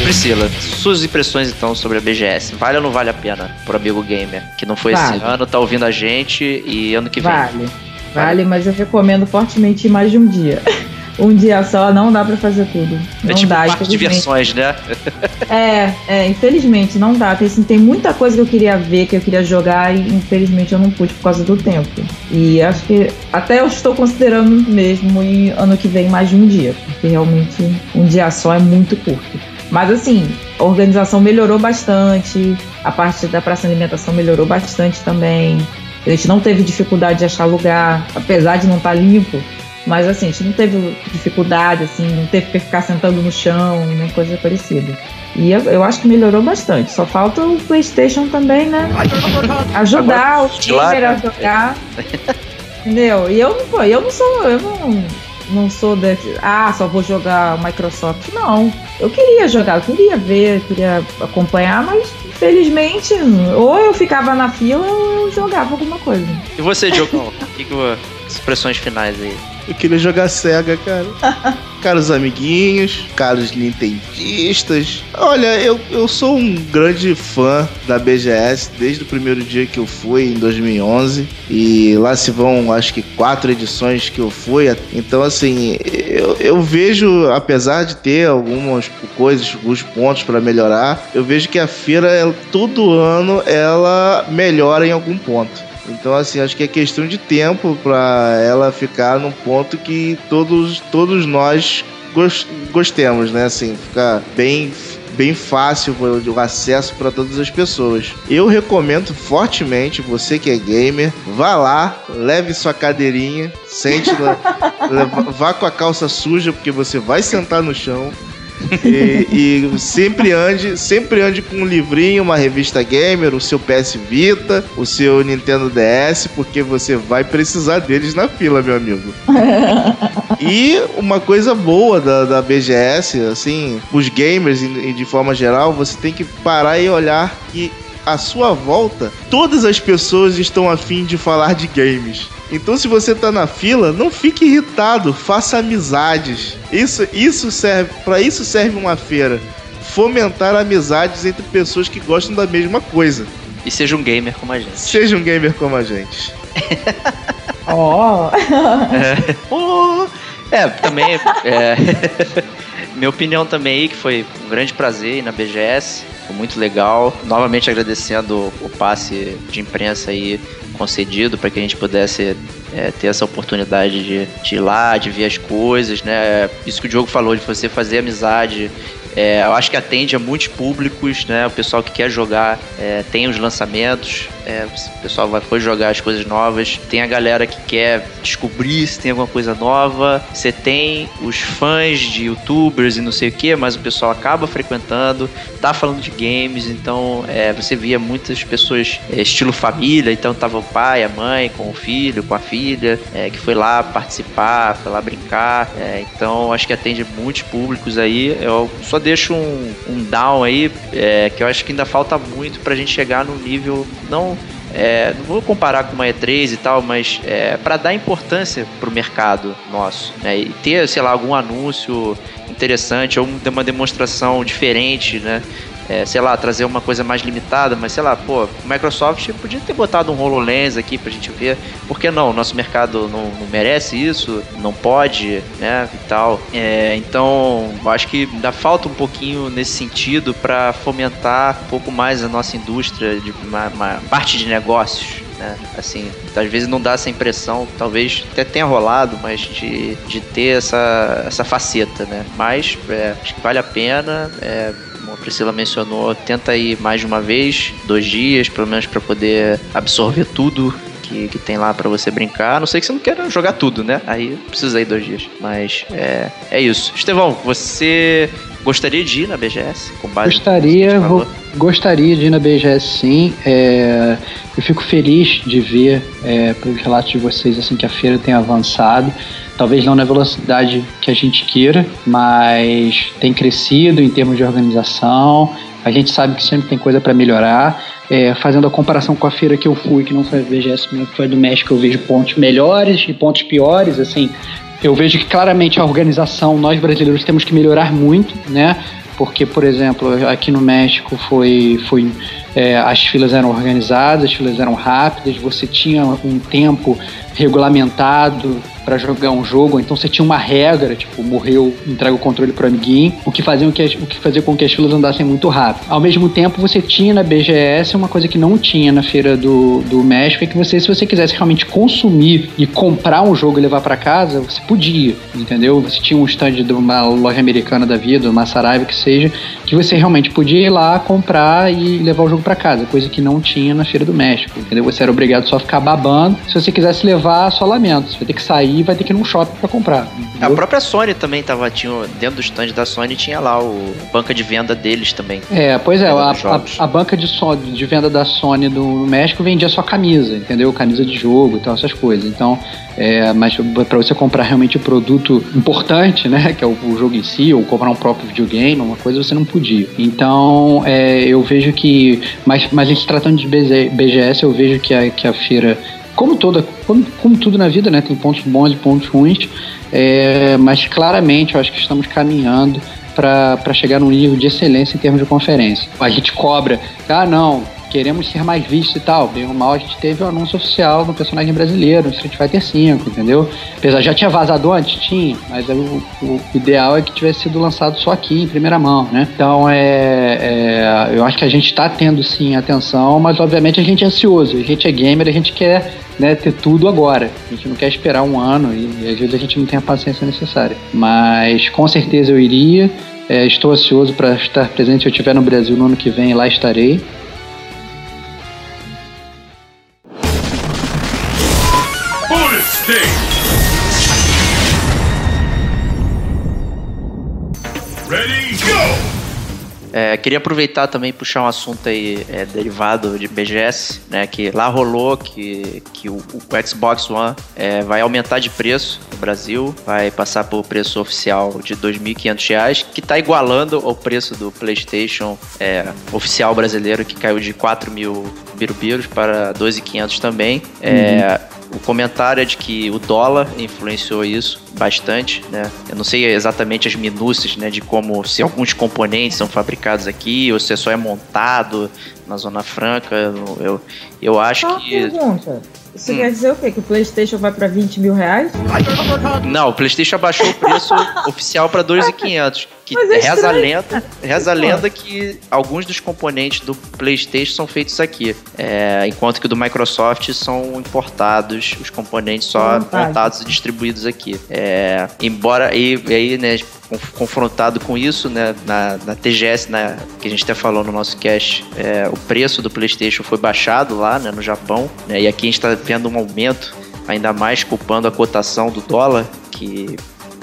Priscila, suas impressões então sobre a BGS. Vale ou não vale a pena pro amigo gamer que não foi Vale. esse ano, tá ouvindo a gente e ano que vem? Vale. Vale, mas eu recomendo fortemente mais de um dia. *laughs* Um dia só não dá pra fazer tudo. Não é tipo dá, um parque de diversões, né? É, é, infelizmente não dá. Tem, assim, tem muita coisa que eu queria ver, que eu queria jogar e infelizmente eu não pude por causa do tempo. E acho que até eu estou considerando mesmo ir ano que vem mais de um dia, porque realmente um dia só é muito curto. Mas assim, a organização melhorou bastante, a parte da praça de alimentação melhorou bastante também. A gente não teve dificuldade de achar lugar, apesar de não estar limpo. Mas assim, a gente não teve dificuldade, assim, não teve que ficar sentando no chão, nem coisa parecida. E eu, eu acho que melhorou bastante. Só falta o PlayStation também, né? Ajudar o de gamer a né? jogar. *laughs* Entendeu? E eu, pô, eu não sou. Eu não, não sou desse. Ah, só vou jogar Microsoft. Não. Eu queria jogar, eu queria ver, eu queria acompanhar, mas felizmente, ou eu ficava na fila ou eu jogava alguma coisa. E você, Diogão? *laughs* O que, que expressões finais aí? Eu queria jogar Sega, cara. *laughs* caros amiguinhos, caros nintendistas. Olha, eu, eu sou um grande fã da BGS desde o primeiro dia que eu fui, em 2011. E lá se vão, acho que, quatro edições que eu fui. Então, assim, eu, eu vejo, apesar de ter algumas coisas, alguns pontos para melhorar, eu vejo que a feira, ela, todo ano, ela melhora em algum ponto. Então, assim, acho que é questão de tempo para ela ficar num ponto que todos, todos nós gostemos, né? Assim, ficar bem bem fácil o acesso para todas as pessoas. Eu recomendo fortemente, você que é gamer, vá lá, leve sua cadeirinha, sente *laughs* vá com a calça suja porque você vai sentar no chão e, e, sempre ande, sempre ande com um livrinho, uma revista gamer, o seu PS Vita, o seu Nintendo DS, porque você vai precisar deles na fila, meu amigo. *laughs* e uma coisa boa da, da BGS, assim, os gamers e de forma geral, você tem que parar e olhar que à sua volta, todas as pessoas estão afim de falar de games. Então, se você tá na fila, não fique irritado, faça amizades. Isso, isso serve, para isso serve uma feira. Fomentar amizades entre pessoas que gostam da mesma coisa. E seja um gamer como a gente. Seja um gamer como a gente. Ó. oh. *laughs* é. Oh. é, também. É, *laughs* minha opinião também aí, que foi um grande prazer ir na BGS. Foi muito legal. Novamente agradecendo o passe de imprensa aí concedido para que a gente pudesse é, ter essa oportunidade de, de ir lá, de ver as coisas, né? Isso que o Diogo falou, de você fazer amizade é, eu acho que atende a muitos públicos, né? O pessoal que quer jogar é, tem os lançamentos, é, o pessoal vai foi jogar as coisas novas. Tem a galera que quer descobrir se tem alguma coisa nova. Você tem os fãs de youtubers e não sei o que, mas o pessoal acaba frequentando, tá falando de games, então é, você via muitas pessoas é, estilo família, então tava o pai, a mãe com o filho, com a filha, é, que foi lá participar, foi lá brincar. Então acho que atende muitos públicos aí. Eu só deixo um, um down aí, é, que eu acho que ainda falta muito pra gente chegar num nível não é, não vou comparar com uma E3 e tal, mas é, para dar importância para o mercado nosso né, e ter, sei lá, algum anúncio interessante ou uma demonstração diferente, né? É, sei lá, trazer uma coisa mais limitada, mas sei lá, pô, Microsoft podia ter botado um HoloLens aqui pra gente ver. Por que não? Nosso mercado não, não merece isso, não pode, né, e tal. É, então, acho que ainda falta um pouquinho nesse sentido para fomentar um pouco mais a nossa indústria de uma, uma parte de negócios. Né? Assim, às vezes não dá essa impressão, talvez até tenha rolado, mas de, de ter essa, essa faceta, né? Mas é, acho que vale a pena. É, como a Priscila mencionou, tenta ir mais de uma vez, dois dias, pelo menos para poder absorver tudo que, que, tem lá para você brincar. A não sei que você não queira jogar tudo, né? Aí precisa ir dois dias. Mas é, é isso. Estevão, você gostaria de ir na BGS? Com base gostaria, vou, gostaria de ir na BGS sim. É, eu fico feliz de ver é, pelos relatos de vocês assim que a feira tem avançado. Talvez não na velocidade que a gente queira, mas tem crescido em termos de organização. A gente sabe que sempre tem coisa para melhorar. É, fazendo a comparação com a feira que eu fui, que não foi a VGS, que foi do México, eu vejo pontos melhores e pontos piores. Assim, eu vejo que claramente a organização, nós brasileiros temos que melhorar muito, né? Porque, por exemplo, aqui no México foi, foi é, as filas eram organizadas, as filas eram rápidas, você tinha um tempo regulamentado para jogar um jogo, então você tinha uma regra, tipo, morreu, entrega o controle pro amiguinho, o que fazia, o que, o que fazia com que as filas andassem muito rápido. Ao mesmo tempo, você tinha na BGS uma coisa que não tinha na feira do, do México, é que você, se você quisesse realmente consumir e comprar um jogo e levar para casa, você podia, entendeu? Você tinha um stand de uma loja americana da vida, uma Saraiva que seja, que você realmente podia ir lá comprar e levar o jogo para casa, coisa que não tinha na feira do México, entendeu? Você era obrigado só a ficar babando. Se você quisesse levar, só lamento. Você vai ter que sair vai ter que ir num shopping para comprar. Entendeu? A própria Sony também tava, tinha, dentro do stand da Sony tinha lá o banca de venda deles também. É, pois é, a, a, a, banca de, so, de venda da Sony do México vendia só camisa, entendeu? Camisa de jogo e tal, essas coisas. Então, é, mas para você comprar realmente o produto importante, né, que é o, o, jogo em si, ou comprar um próprio videogame, uma coisa você não podia. Então, é, eu vejo que Mas, mas se tratando de BGS, eu vejo que a, que a feira, como toda, como, como tudo na vida, né, tem pontos bons e pontos ruins, é, mas claramente eu acho que estamos caminhando para chegar num nível de excelência em termos de conferência. A gente cobra, ah, não, queremos ser mais vistos e tal. Bem ou mal, a gente teve o um anúncio oficial do personagem brasileiro, Street Fighter V, entendeu? Apesar já tinha vazado antes, tinha, mas o, o, ideal é que tivesse sido lançado só aqui, em primeira mão, né? Então, é, é eu acho que a gente está tendo sim atenção, mas obviamente a gente é ansioso, a gente é gamer, a gente quer né, ter tudo agora. A gente não quer esperar um ano e, e às vezes a gente não tem a paciência necessária. Mas com certeza eu iria. É, estou ansioso para estar presente. Se eu estiver no Brasil no ano que vem, lá estarei. É, queria aproveitar também e puxar um assunto aí é, derivado de BGS, né? Que lá rolou que, que o, o Xbox One é, vai aumentar de preço no Brasil, vai passar por preço oficial de R$ 2.500, que está igualando o preço do PlayStation é, oficial brasileiro, que caiu de 4 mil birubiros para 2.500 também. É, uhum. O comentário é de que o dólar influenciou isso bastante, né? Eu não sei exatamente as minúcias, né, de como se alguns componentes são fabricados aqui ou se é só é montado na Zona Franca. Eu, eu, eu acho Só que. Pergunta. Isso hum. quer dizer o quê? Que o PlayStation vai para 20 mil reais? Não, o PlayStation abaixou o preço *laughs* oficial para 2.500. Que é reza a lenda, reza a lenda que alguns dos componentes do PlayStation são feitos aqui, é, enquanto que do Microsoft são importados, os componentes só montados e distribuídos aqui. É, embora e, e aí, né, confrontado com isso, né, na, na TGS, né, que a gente até falou no nosso cast, é, o preço do PlayStation foi baixado lá, né, no Japão, né, e aqui a gente está vendo um aumento, ainda mais culpando a cotação do dólar, que,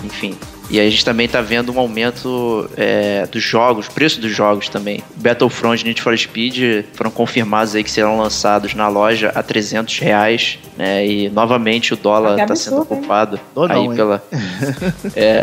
enfim, e a gente também está vendo um aumento é, dos jogos, preço dos jogos também. Battlefront e Need for Speed foram confirmados aí que serão lançados na loja a 300 reais, né? E novamente o dólar está sendo ocupado aí não, pela... *laughs* é.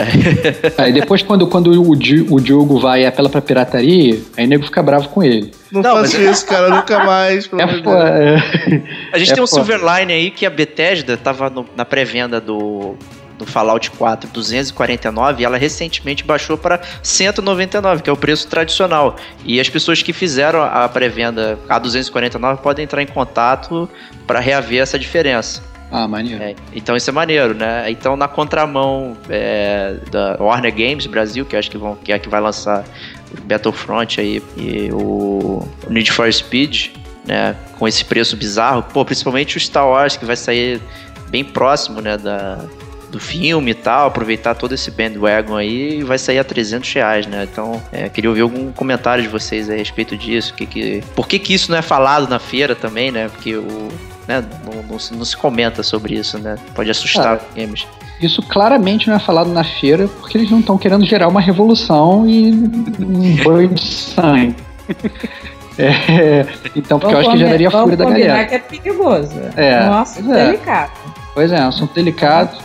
*laughs* Aí depois quando, quando o, o Diogo vai e apela pra pirataria, aí o nego fica bravo com ele. Não, não faço mas... isso, cara, nunca mais. É, é... A gente é tem um Silverline aí que a Bethesda tava no, na pré-venda do do Fallout 4 249 e ela recentemente baixou para 199, que é o preço tradicional. E as pessoas que fizeram a pré-venda a 249 podem entrar em contato para reaver essa diferença. Ah, maneiro. É, então isso é maneiro, né? Então na contramão é, da Warner Games Brasil, que acho que, vão, que é a que vai lançar Battlefront aí e o Need for Speed, né? Com esse preço bizarro, pô, principalmente o Star Wars que vai sair bem próximo, né? Da, do filme e tal, aproveitar todo esse bandwagon aí e vai sair a 300 reais, né? Então, é, queria ouvir algum comentário de vocês a respeito disso. Que, que, por que, que isso não é falado na feira também, né? Porque o, né, não, não, se, não se comenta sobre isso, né? Pode assustar os games. Isso claramente não é falado na feira porque eles não estão querendo gerar uma revolução e um banho de sangue. *laughs* É, então, porque Vamos eu acho que já daria fúria da galera. que é perigoso. É, Nossa, é. delicado. Pois é, é um assunto delicado.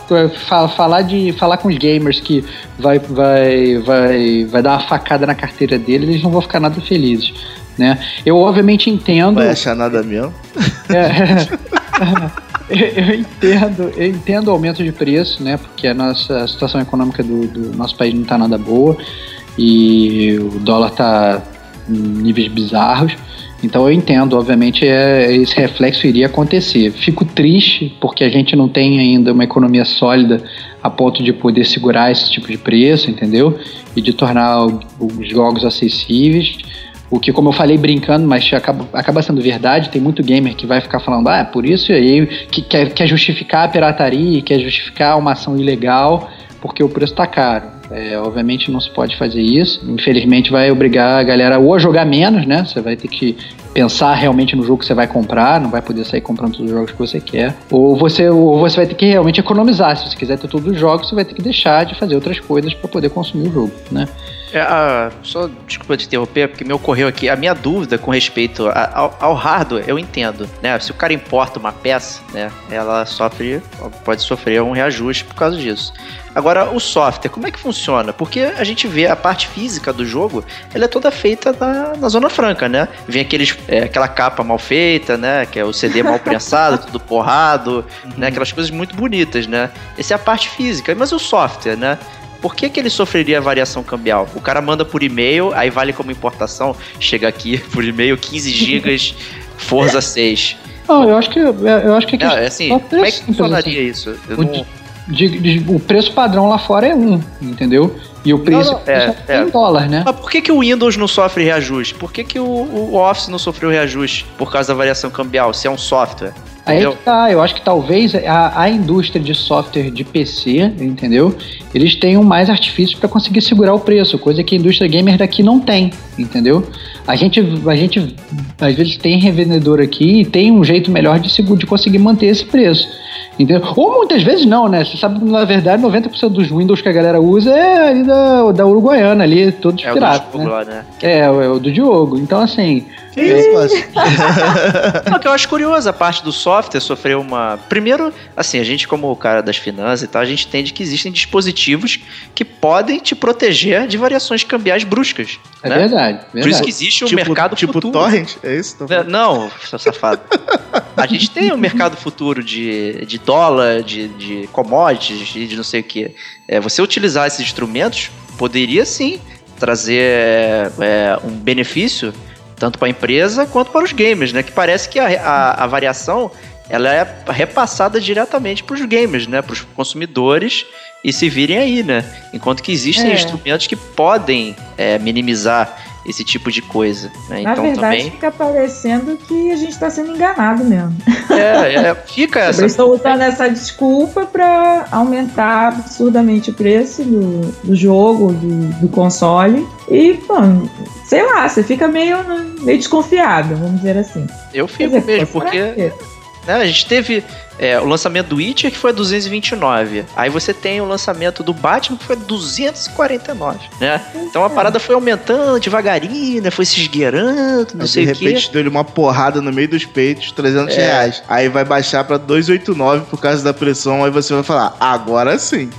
Falar de falar com os gamers que vai, vai, vai, vai dar uma facada na carteira deles, eles não vão ficar nada felizes. Né? Eu obviamente entendo. Vai achar nada mesmo? É, *laughs* eu entendo, eu entendo o aumento de preço, né? Porque a nossa a situação econômica do, do nosso país não está nada boa e o dólar está em níveis bizarros. Então eu entendo, obviamente é, esse reflexo iria acontecer. Fico triste porque a gente não tem ainda uma economia sólida a ponto de poder segurar esse tipo de preço, entendeu? E de tornar os jogos acessíveis. O que, como eu falei brincando, mas acaba, acaba sendo verdade, tem muito gamer que vai ficar falando, ah, é por isso e aí que quer, quer justificar a pirataria, quer justificar uma ação ilegal, porque o preço está caro. É, obviamente não se pode fazer isso. Infelizmente vai obrigar a galera ou a jogar menos, né? Você vai ter que pensar realmente no jogo que você vai comprar, não vai poder sair comprando todos os jogos que você quer. Ou você, ou você vai ter que realmente economizar. Se você quiser ter todos os jogos, você vai ter que deixar de fazer outras coisas para poder consumir o jogo, né? É, a, só desculpa te interromper, porque me ocorreu aqui a minha dúvida com respeito a, ao, ao, hardware, eu entendo, né? Se o cara importa uma peça, né, ela sofre, pode sofrer um reajuste por causa disso. Agora, o software, como é que funciona? Porque a gente vê a parte física do jogo, ela é toda feita na, na Zona Franca, né? Vem aqueles é, aquela capa mal feita, né? Que é o CD mal prensado, *laughs* tudo porrado, né? Aquelas coisas muito bonitas, né? Essa é a parte física. Mas o software, né? Por que, que ele sofreria variação cambial? O cara manda por e-mail, aí vale como importação, chega aqui *laughs* por e-mail 15 gigas, Forza *laughs* 6. Não, eu acho que eu acho que Não, é assim, software como é que funcionaria assim. isso? O, não- de- de- o preço padrão lá fora é um, entendeu? E o preço não, é, tem é. em dólar, né? Mas por que, que o Windows não sofre reajuste? Por que, que o, o Office não sofreu reajuste por causa da variação cambial, se é um software? Aí Entendeu? que tá, eu acho que talvez a, a indústria de software de PC, entendeu? Eles tenham mais artifícios para conseguir segurar o preço, coisa que a indústria gamer daqui não tem, entendeu? A gente, a gente às vezes tem revendedor aqui e tem um jeito melhor de, de conseguir manter esse preço. Entendeu? Ou muitas vezes não, né? Você sabe, na verdade, 90% dos Windows que a galera usa é ali da, da Uruguaiana, ali, todos É o do piratas, jogo né? lá, né? É, é o do Diogo. Então, assim? *laughs* Não, que eu acho curioso, a parte do software sofreu uma. Primeiro, assim, a gente, como o cara das finanças e tal, a gente entende que existem dispositivos que podem te proteger de variações cambiais bruscas. é né? verdade. Por isso verdade. que existe o tipo, mercado tipo futuro. torrent? É isso? Tá É, falando? Não, seu safado. A gente tem um mercado futuro de, de dólar, de, de commodities, de, de não sei o que. É, você utilizar esses instrumentos poderia sim trazer é, um benefício tanto para a empresa quanto para os gamers, né? Que parece que a, a, a variação ela é repassada diretamente para os gamers, né? Para os consumidores e se virem aí, né? Enquanto que existem É. instrumentos que podem é, minimizar esse tipo de coisa. Né? Na Então verdade, também fica parecendo que a gente está sendo enganado mesmo. é, é, fica essa. Eles estão usando essa desculpa para aumentar absurdamente o preço do, do jogo, do, do console. E, pô, sei lá, você fica meio, meio desconfiado, vamos dizer assim. Eu fico dizer, mesmo, porque que- né, a gente teve é, o lançamento do Witcher que foi 229. Aí você tem o lançamento do Batman que foi 249, né? Então a parada foi aumentando devagarinho, né? Foi se esgueirando, não Aí, sei de o quê. repente deu-lhe uma porrada no meio dos peitos, 300 É. reais. Aí vai baixar pra 289 por causa da pressão, aí você vai falar, agora sim.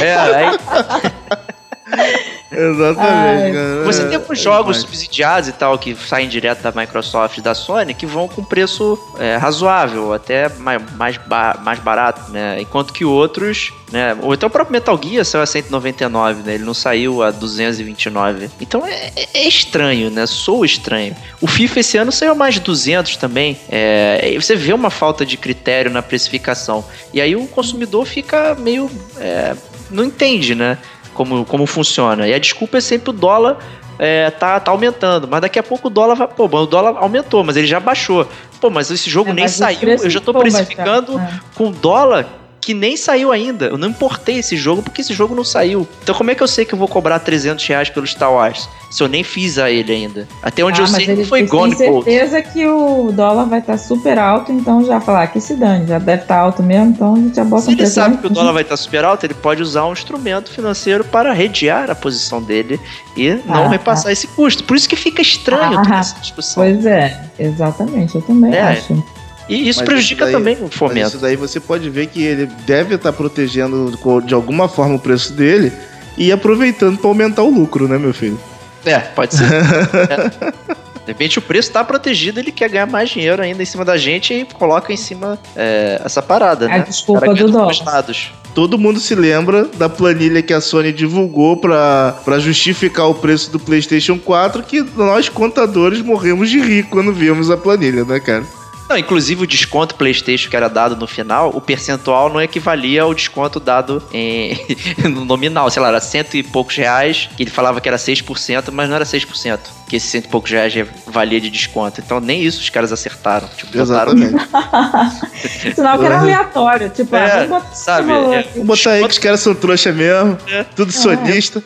É, aí *laughs* Exatamente, Ai. cara. Você tem É alguns jogos demais. subsidiados e tal que saem direto da Microsoft e da Sony que vão com preço é, razoável, até mais, mais, ba- mais barato, né? Enquanto que outros, né? Ou então o próprio Metal Gear saiu a 199, né? Ele não saiu a 229. Então é, é- é estranho, né? Sou estranho. O FIFA esse ano saiu a mais de 200 também. É, você vê uma falta de critério na precificação. E aí o consumidor fica meio. é, não entende, né? Como, como funciona. E a desculpa é sempre o dólar é, tá, tá aumentando. Mas daqui a pouco o dólar vai. Pô, o dólar aumentou, mas ele já baixou. Pô, mas esse jogo É, nem mas saiu. Eu já tô precificando É. com dólar que nem saiu ainda. Eu não importei esse jogo porque esse jogo não saiu. Então como é que eu sei que eu vou cobrar 300 reais pelo Star Wars? Se eu nem fiz a ele ainda. Até onde Ah, eu sei que eles- foi Gone têm Gold. certeza que o dólar vai estar super alto, então já falar que se dane, já deve estar alto mesmo, então a gente já bota Se um ele sabe que o dólar vai estar super alto, ele pode usar um instrumento financeiro para redear a posição dele e não Ah, repassar esse custo. Por isso que fica estranho Ah, toda essa discussão. Pois é, exatamente, eu também É, acho. E isso Mas prejudica isso daí- também o fomento. isso daí você pode ver que ele deve estar protegendo co- de alguma forma o preço dele e aproveitando pra aumentar o lucro, né, meu filho? É, pode ser. *laughs* É. De repente o preço está protegido, ele quer ganhar mais dinheiro ainda em cima da gente e coloca em cima é, essa parada, A né? desculpa do dos dólar. lados. Todo mundo se lembra da planilha que a Sony divulgou pra pra justificar o preço do PlayStation 4, que nós contadores morremos de rir quando vimos a planilha, né, cara? Não, inclusive o desconto PlayStation que era dado no final, o percentual não equivalia ao desconto dado em, *laughs* no nominal, sei lá, era cento e poucos reais, que ele falava que era 6%, mas não era 6%, que esse cento e poucos reais valia de desconto. Então nem isso os caras acertaram. Tipo, botaram- Exatamente. Sinal *laughs* que era aleatório, tipo, É, ah, vamos botar sabe, valor é. Vamos botar aí que os caras são trouxa mesmo, É. tudo sonista.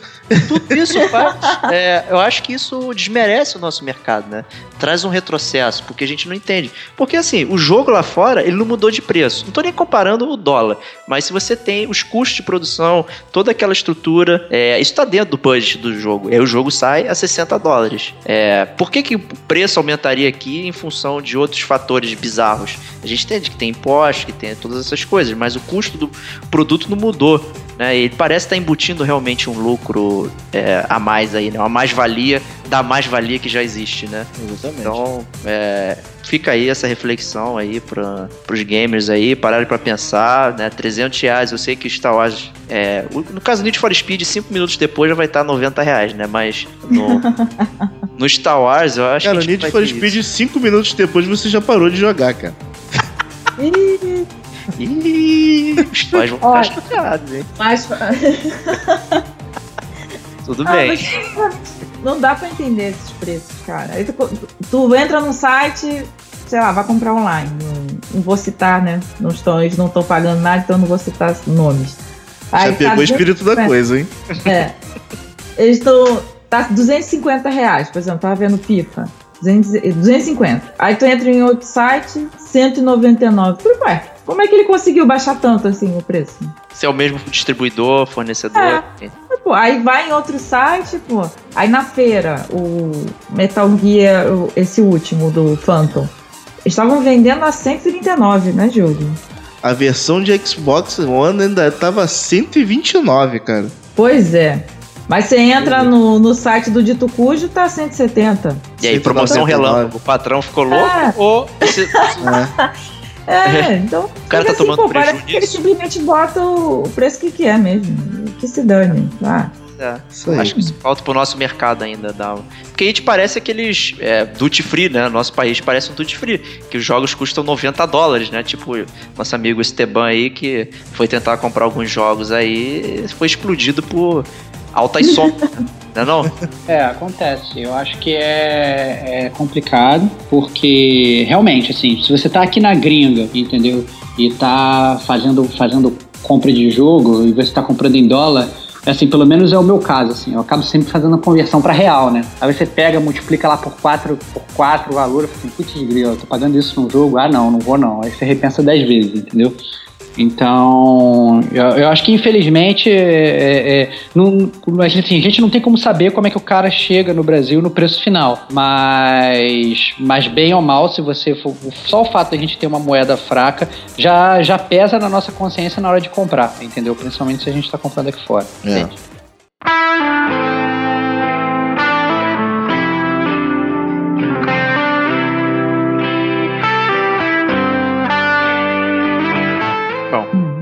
Tudo isso *laughs* faz. é, eu acho que isso desmerece o nosso mercado, né? Traz um retrocesso, porque a gente não entende. Porque assim, o jogo lá fora, ele não mudou de preço. Não tô nem comparando o dólar, mas se você tem os custos de produção, toda aquela estrutura, é, isso tá dentro do budget do jogo. Aí o jogo sai a 60 dólares. É, por que, que o preço aumentaria aqui em função de outros fatores bizarros? A gente entende que tem impostos, que tem todas essas coisas, mas o custo do produto não mudou. Né? Ele parece estar embutindo realmente um lucro é, a mais aí, né? uma mais-valia da mais-valia que já existe, né? Exatamente. Então, é, fica aí essa reflexão aí para os gamers aí, pararem para pensar, né? 300 reais, eu sei que Star Wars, é, no caso do Need for Speed, 5 minutos depois já vai estar 90 reais, né? Mas no, *laughs* no Star Wars, eu acho Cara, que o a gente Need for Speed, 5 minutos depois você já parou de jogar, cara. *laughs* Ih, os pais vão ficar chateados, hein? Mas Tudo Ah, bem. não dá pra entender esses preços, cara. Aí tu, tu entra num site, sei lá, vai comprar online. Não, não vou citar, né? Não estão, eles não estão pagando nada, então não vou citar nomes. Já Aí pegou tá o espírito da 250 coisa, hein? É. Eles estão. Tá 250 reais, por exemplo, tava vendo. 200 250. Aí tu entra em outro site, 199. Falei, ué, como é que ele conseguiu baixar tanto assim o preço? Se é o mesmo distribuidor, fornecedor. É. Pô, aí vai em outro site, pô. Aí na feira, o Metal Gear, o- esse último do Phantom, estavam vendendo a 139, né, Júlio? A versão de Xbox One ainda tava 129, cara. Pois é. Mas você entra no, no site do Dito Cujo, tá 170. E aí, promoção 199. relâmpago. O patrão ficou louco É. ou esse- *laughs* É, então. o cara tá fica tomando pô, parece prejuízo? que ele simplesmente bota o preço que quer mesmo. Que se dane. Ah, É. Isso aí. Acho que isso falta pro nosso mercado ainda. Dá... Porque a gente parece aqueles é, duty free, né? Nosso país parece um duty free. Que os jogos custam 90 dólares, né? Tipo, nosso amigo Esteban aí, que foi tentar comprar alguns jogos aí, foi explodido por altas sombras. *laughs* não é não? *laughs* É, acontece. Eu acho que é, é complicado, porque realmente, assim, se você tá aqui na gringa, entendeu? E tá fazendo, fazendo compra de jogo e você tá comprando em dólar, assim, pelo menos é o meu caso, assim, eu acabo sempre fazendo a conversão para real, né? Aí você pega, multiplica lá por 4 por quatro o valor, eu falo assim, putz, grilo, eu tô pagando isso num jogo? Ah, não, não vou não. Aí você repensa 10 vezes, entendeu? Então, eu, eu acho que infelizmente é, é, não, a, gente, assim, a gente não tem como saber como é que o cara chega no Brasil no preço final. Mas, mas bem ou mal, se você for. Só o fato de a gente ter uma moeda fraca já, já pesa na nossa consciência na hora de comprar, entendeu? Principalmente se a gente está comprando aqui fora. É.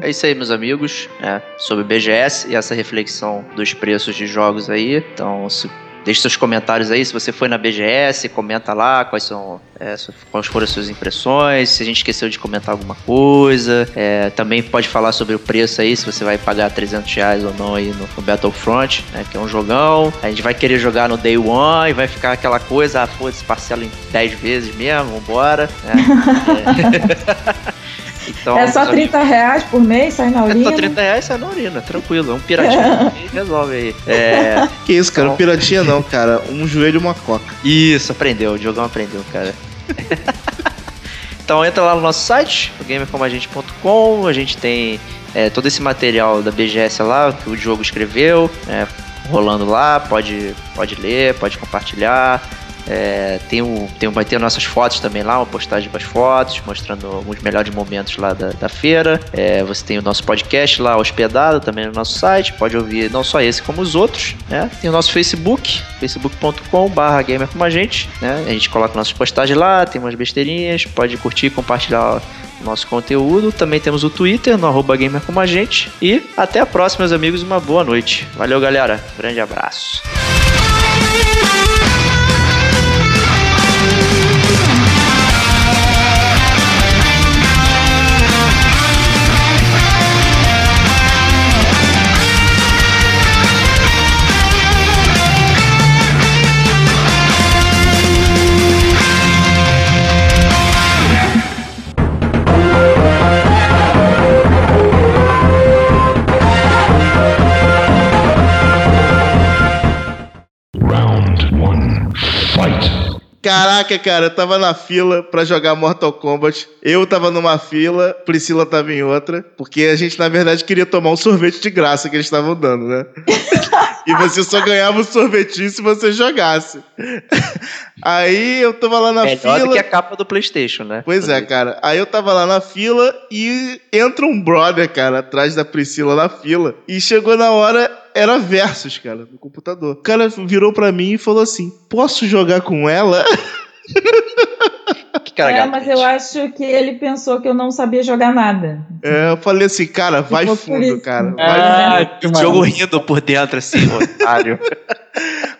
É isso aí, meus amigos. É, sobre o BGS e essa reflexão dos preços de jogos aí. Então, se, deixe seus comentários aí. Se você foi na BGS, comenta lá quais são é, quais foram as suas impressões. Se a gente esqueceu de comentar alguma coisa. É, também pode falar sobre o preço aí, se você vai pagar 300 reais ou não aí no, no Battlefront, né, que é um jogão. A gente vai querer jogar no Day One e vai ficar aquela coisa, ah, foda-se, parcela em 10 vezes mesmo, vambora. Né? *laughs* É. *laughs* Então, é só meus amigos, 30 reais por mês, sai na é urina. só 30 reais sai na urina, tranquilo. É um piratinho e *laughs* resolve aí. É, Que isso, cara? Então- Piratinha não, cara. Um joelho e uma coca. isso, aprendeu. O Diogão aprendeu, cara. *laughs* então entra lá no nosso site, o gamercomagente.com. A gente tem é, todo esse material da BGS lá, que o Diogo escreveu, é, rolando lá. Pode, pode ler, pode compartilhar. É, tem o, tem, o- vai ter nossas fotos também lá, uma postagem com as fotos, mostrando alguns melhores momentos lá da, da feira. É, você tem o nosso podcast lá hospedado também no nosso site, pode ouvir não só esse como os outros. Né? Tem o nosso Facebook, facebook.com.br gamer a gente. Né? A gente coloca nossas postagens lá, tem umas besteirinhas, pode curtir compartilhar nosso conteúdo. Também temos o Twitter, no arroba gamer a gente. E até a próxima, meus amigos, uma boa noite. Valeu, galera. Grande abraço. Caraca, cara, eu tava na fila pra jogar Mortal Kombat. Eu tava numa fila, Priscila tava em outra, porque a gente, na verdade, queria tomar um sorvete de graça que eles estavam dando, né? *laughs* e você só ganhava o sorvetinho se você jogasse. *laughs* Aí eu tava lá na Melhor fila. do que a capa do PlayStation, né? Pois é, cara. Aí eu tava lá na fila e entra um brother, cara, atrás da Priscila na fila. E chegou na hora, era Versus, cara, no computador. O cara virou pra mim e falou assim: Posso jogar com ela? Que cara É, gato. mas eu acho que ele pensou que eu não sabia jogar nada. É, eu falei assim, cara, vai fundo, cara. Vai Ah, que O jogo rindo por dentro, assim, otário. *laughs*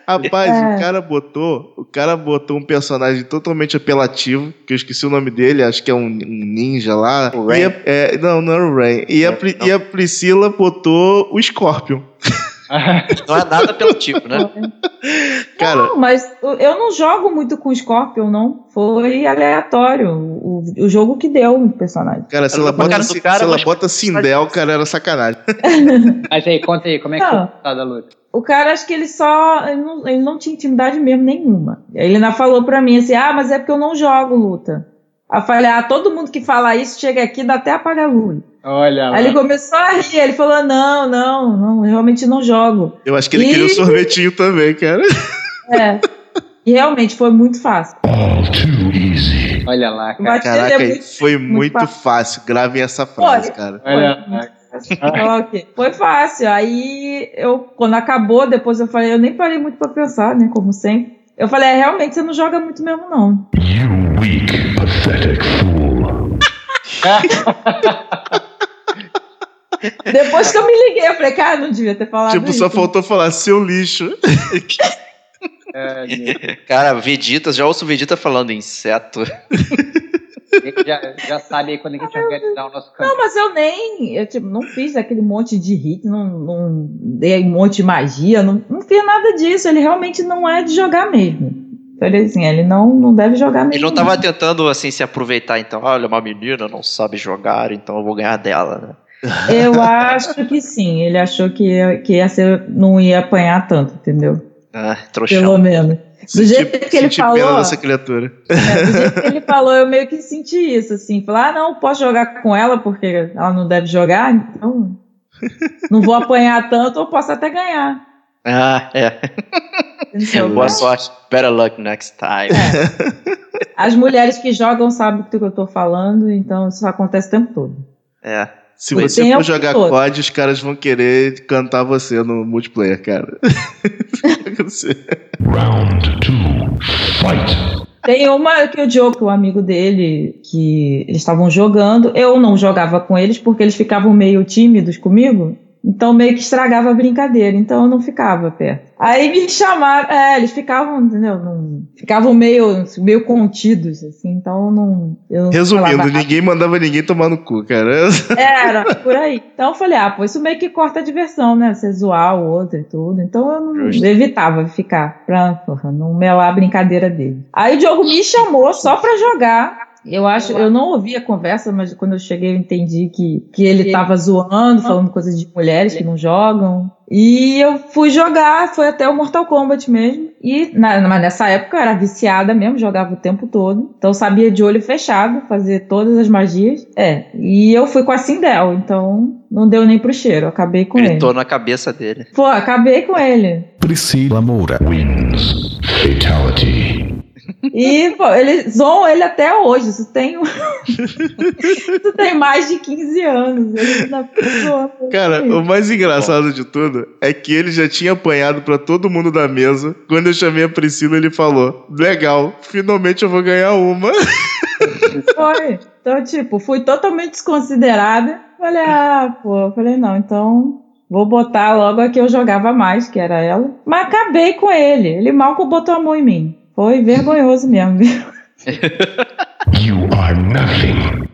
Rapaz, É. o cara botou, o cara botou um personagem totalmente apelativo, que eu esqueci o nome dele, acho que é um, um ninja lá. O Rain? A- é, não, não era o Rain. E a, Pri- e a Priscila botou o Scorpion. *laughs* Não é nada apelativo, né? *laughs* Cara, Não, mas eu não jogo muito com Scorpion, não. Foi aleatório. O, o jogo que deu o personagem. cara, se ela bota, cara se, cara, se ela bota Sindel, cara, era sacanagem. Mas aí, conta aí, como é que Não. foi da luta? O cara, acho que ele só. Ele não, ele não tinha intimidade mesmo nenhuma. Ele ainda falou pra mim assim: ah, mas é porque eu não jogo luta. Aí eu falei: ah, todo mundo que fala isso chega aqui dá até apagar a luz. Olha lá. Aí ele começou a rir. Ele falou: não, não, não, eu realmente não jogo. Eu acho que ele Ih. queria o sorvetinho também, cara. *laughs* É. E realmente foi muito fácil. All too easy. Olha lá, cara. Bater Caraca, é muito, foi muito muito fácil. fácil. Gravem essa frase, Olha. cara. Olha lá. Ok. Foi fácil. Aí eu, quando acabou, depois eu falei, eu nem parei muito pra pensar, né? Como sempre. Eu falei, é, realmente você não joga muito mesmo, não. You weak, pathetic fool. *laughs* Depois que eu me liguei, eu falei, cara, não devia ter falado tipo, isso. só faltou falar seu lixo. É, Cara, Vegeta, já ouço o Vegeta falando inseto. *laughs* já, já sabe aí quando a gente organizar o nosso Não, campo. mas eu nem, eu tipo, não fiz aquele monte de hit, não, não dei um monte de magia, não, não fiz nada disso. Ele realmente não é de jogar mesmo. Falei assim, ele não, não deve jogar mesmo. Ele não tava tentando, assim, se aproveitar, então. Olha, uma menina não sabe jogar, então eu vou ganhar dela, né? Eu acho que sim. Ele achou que, que ia ser, não ia apanhar tanto, entendeu? Ah, Pelo trouxão. menos. Do jeito que ele senti falou, pena dessa criatura. É, do jeito que ele falou, eu meio que senti isso, assim. Falar, ah, não, posso jogar com ela porque ela não deve jogar, então *laughs* não vou apanhar tanto, ou posso até ganhar. Ah, é. Entendeu? Boa sorte. Better luck next time. É. *laughs* As mulheres que jogam sabem do que eu tô falando, então isso acontece o tempo todo. É. Se O você for jogar todo. COD, os caras vão querer cantar você no multiplayer, cara. *laughs* Round two. Fight. Tem uma que o Diogo, o amigo dele, que eles estavam jogando. Eu não jogava com eles porque eles ficavam meio tímidos comigo. Então meio que estragava a brincadeira. Então eu não ficava perto. Aí me chamaram. É, eles ficavam, entendeu? Não, ficavam meio, meio contidos, assim. Então eu não. Eu não Resumindo, ninguém mandava ninguém tomar no cu, cara. *laughs* Era, por aí. Então eu falei, ah, pô, isso meio que corta a diversão, né? Você zoar o outro e tudo. Então eu não Justo. evitava ficar pra porra, não melar a brincadeira dele. Aí o Diogo me chamou só pra jogar. Eu acho, eu não ouvi a conversa, mas quando eu cheguei eu entendi que, que ele tava zoando, falando coisas de mulheres que não jogam. E eu fui jogar, foi até o Mortal Kombat mesmo. E na, mas nessa época eu era viciada mesmo, jogava o tempo todo. Então eu sabia de olho fechado fazer todas as magias. É, e eu fui com a Sindel, então não deu nem pro cheiro, acabei com Gritou ele. na cabeça dele. Pô, acabei com ele. Priscila Moura. Wins. Fatality. E, pô, eles zoam ele até hoje. Isso tem, *laughs* isso tem mais de 15 anos. Ele ele. Cara, o mais engraçado de tudo é que ele já tinha apanhado pra todo mundo da mesa. Quando eu chamei a Priscila, ele falou: Legal, finalmente eu vou ganhar uma. *laughs* Foi. Então, tipo, fui totalmente desconsiderada. Falei, ah, pô. Falei, não, então vou botar logo a que eu jogava mais, que era ela. Mas acabei com ele. Ele mal que botou a mão em mim. Foi vergonhoso mesmo, viu? *laughs* You are nothing.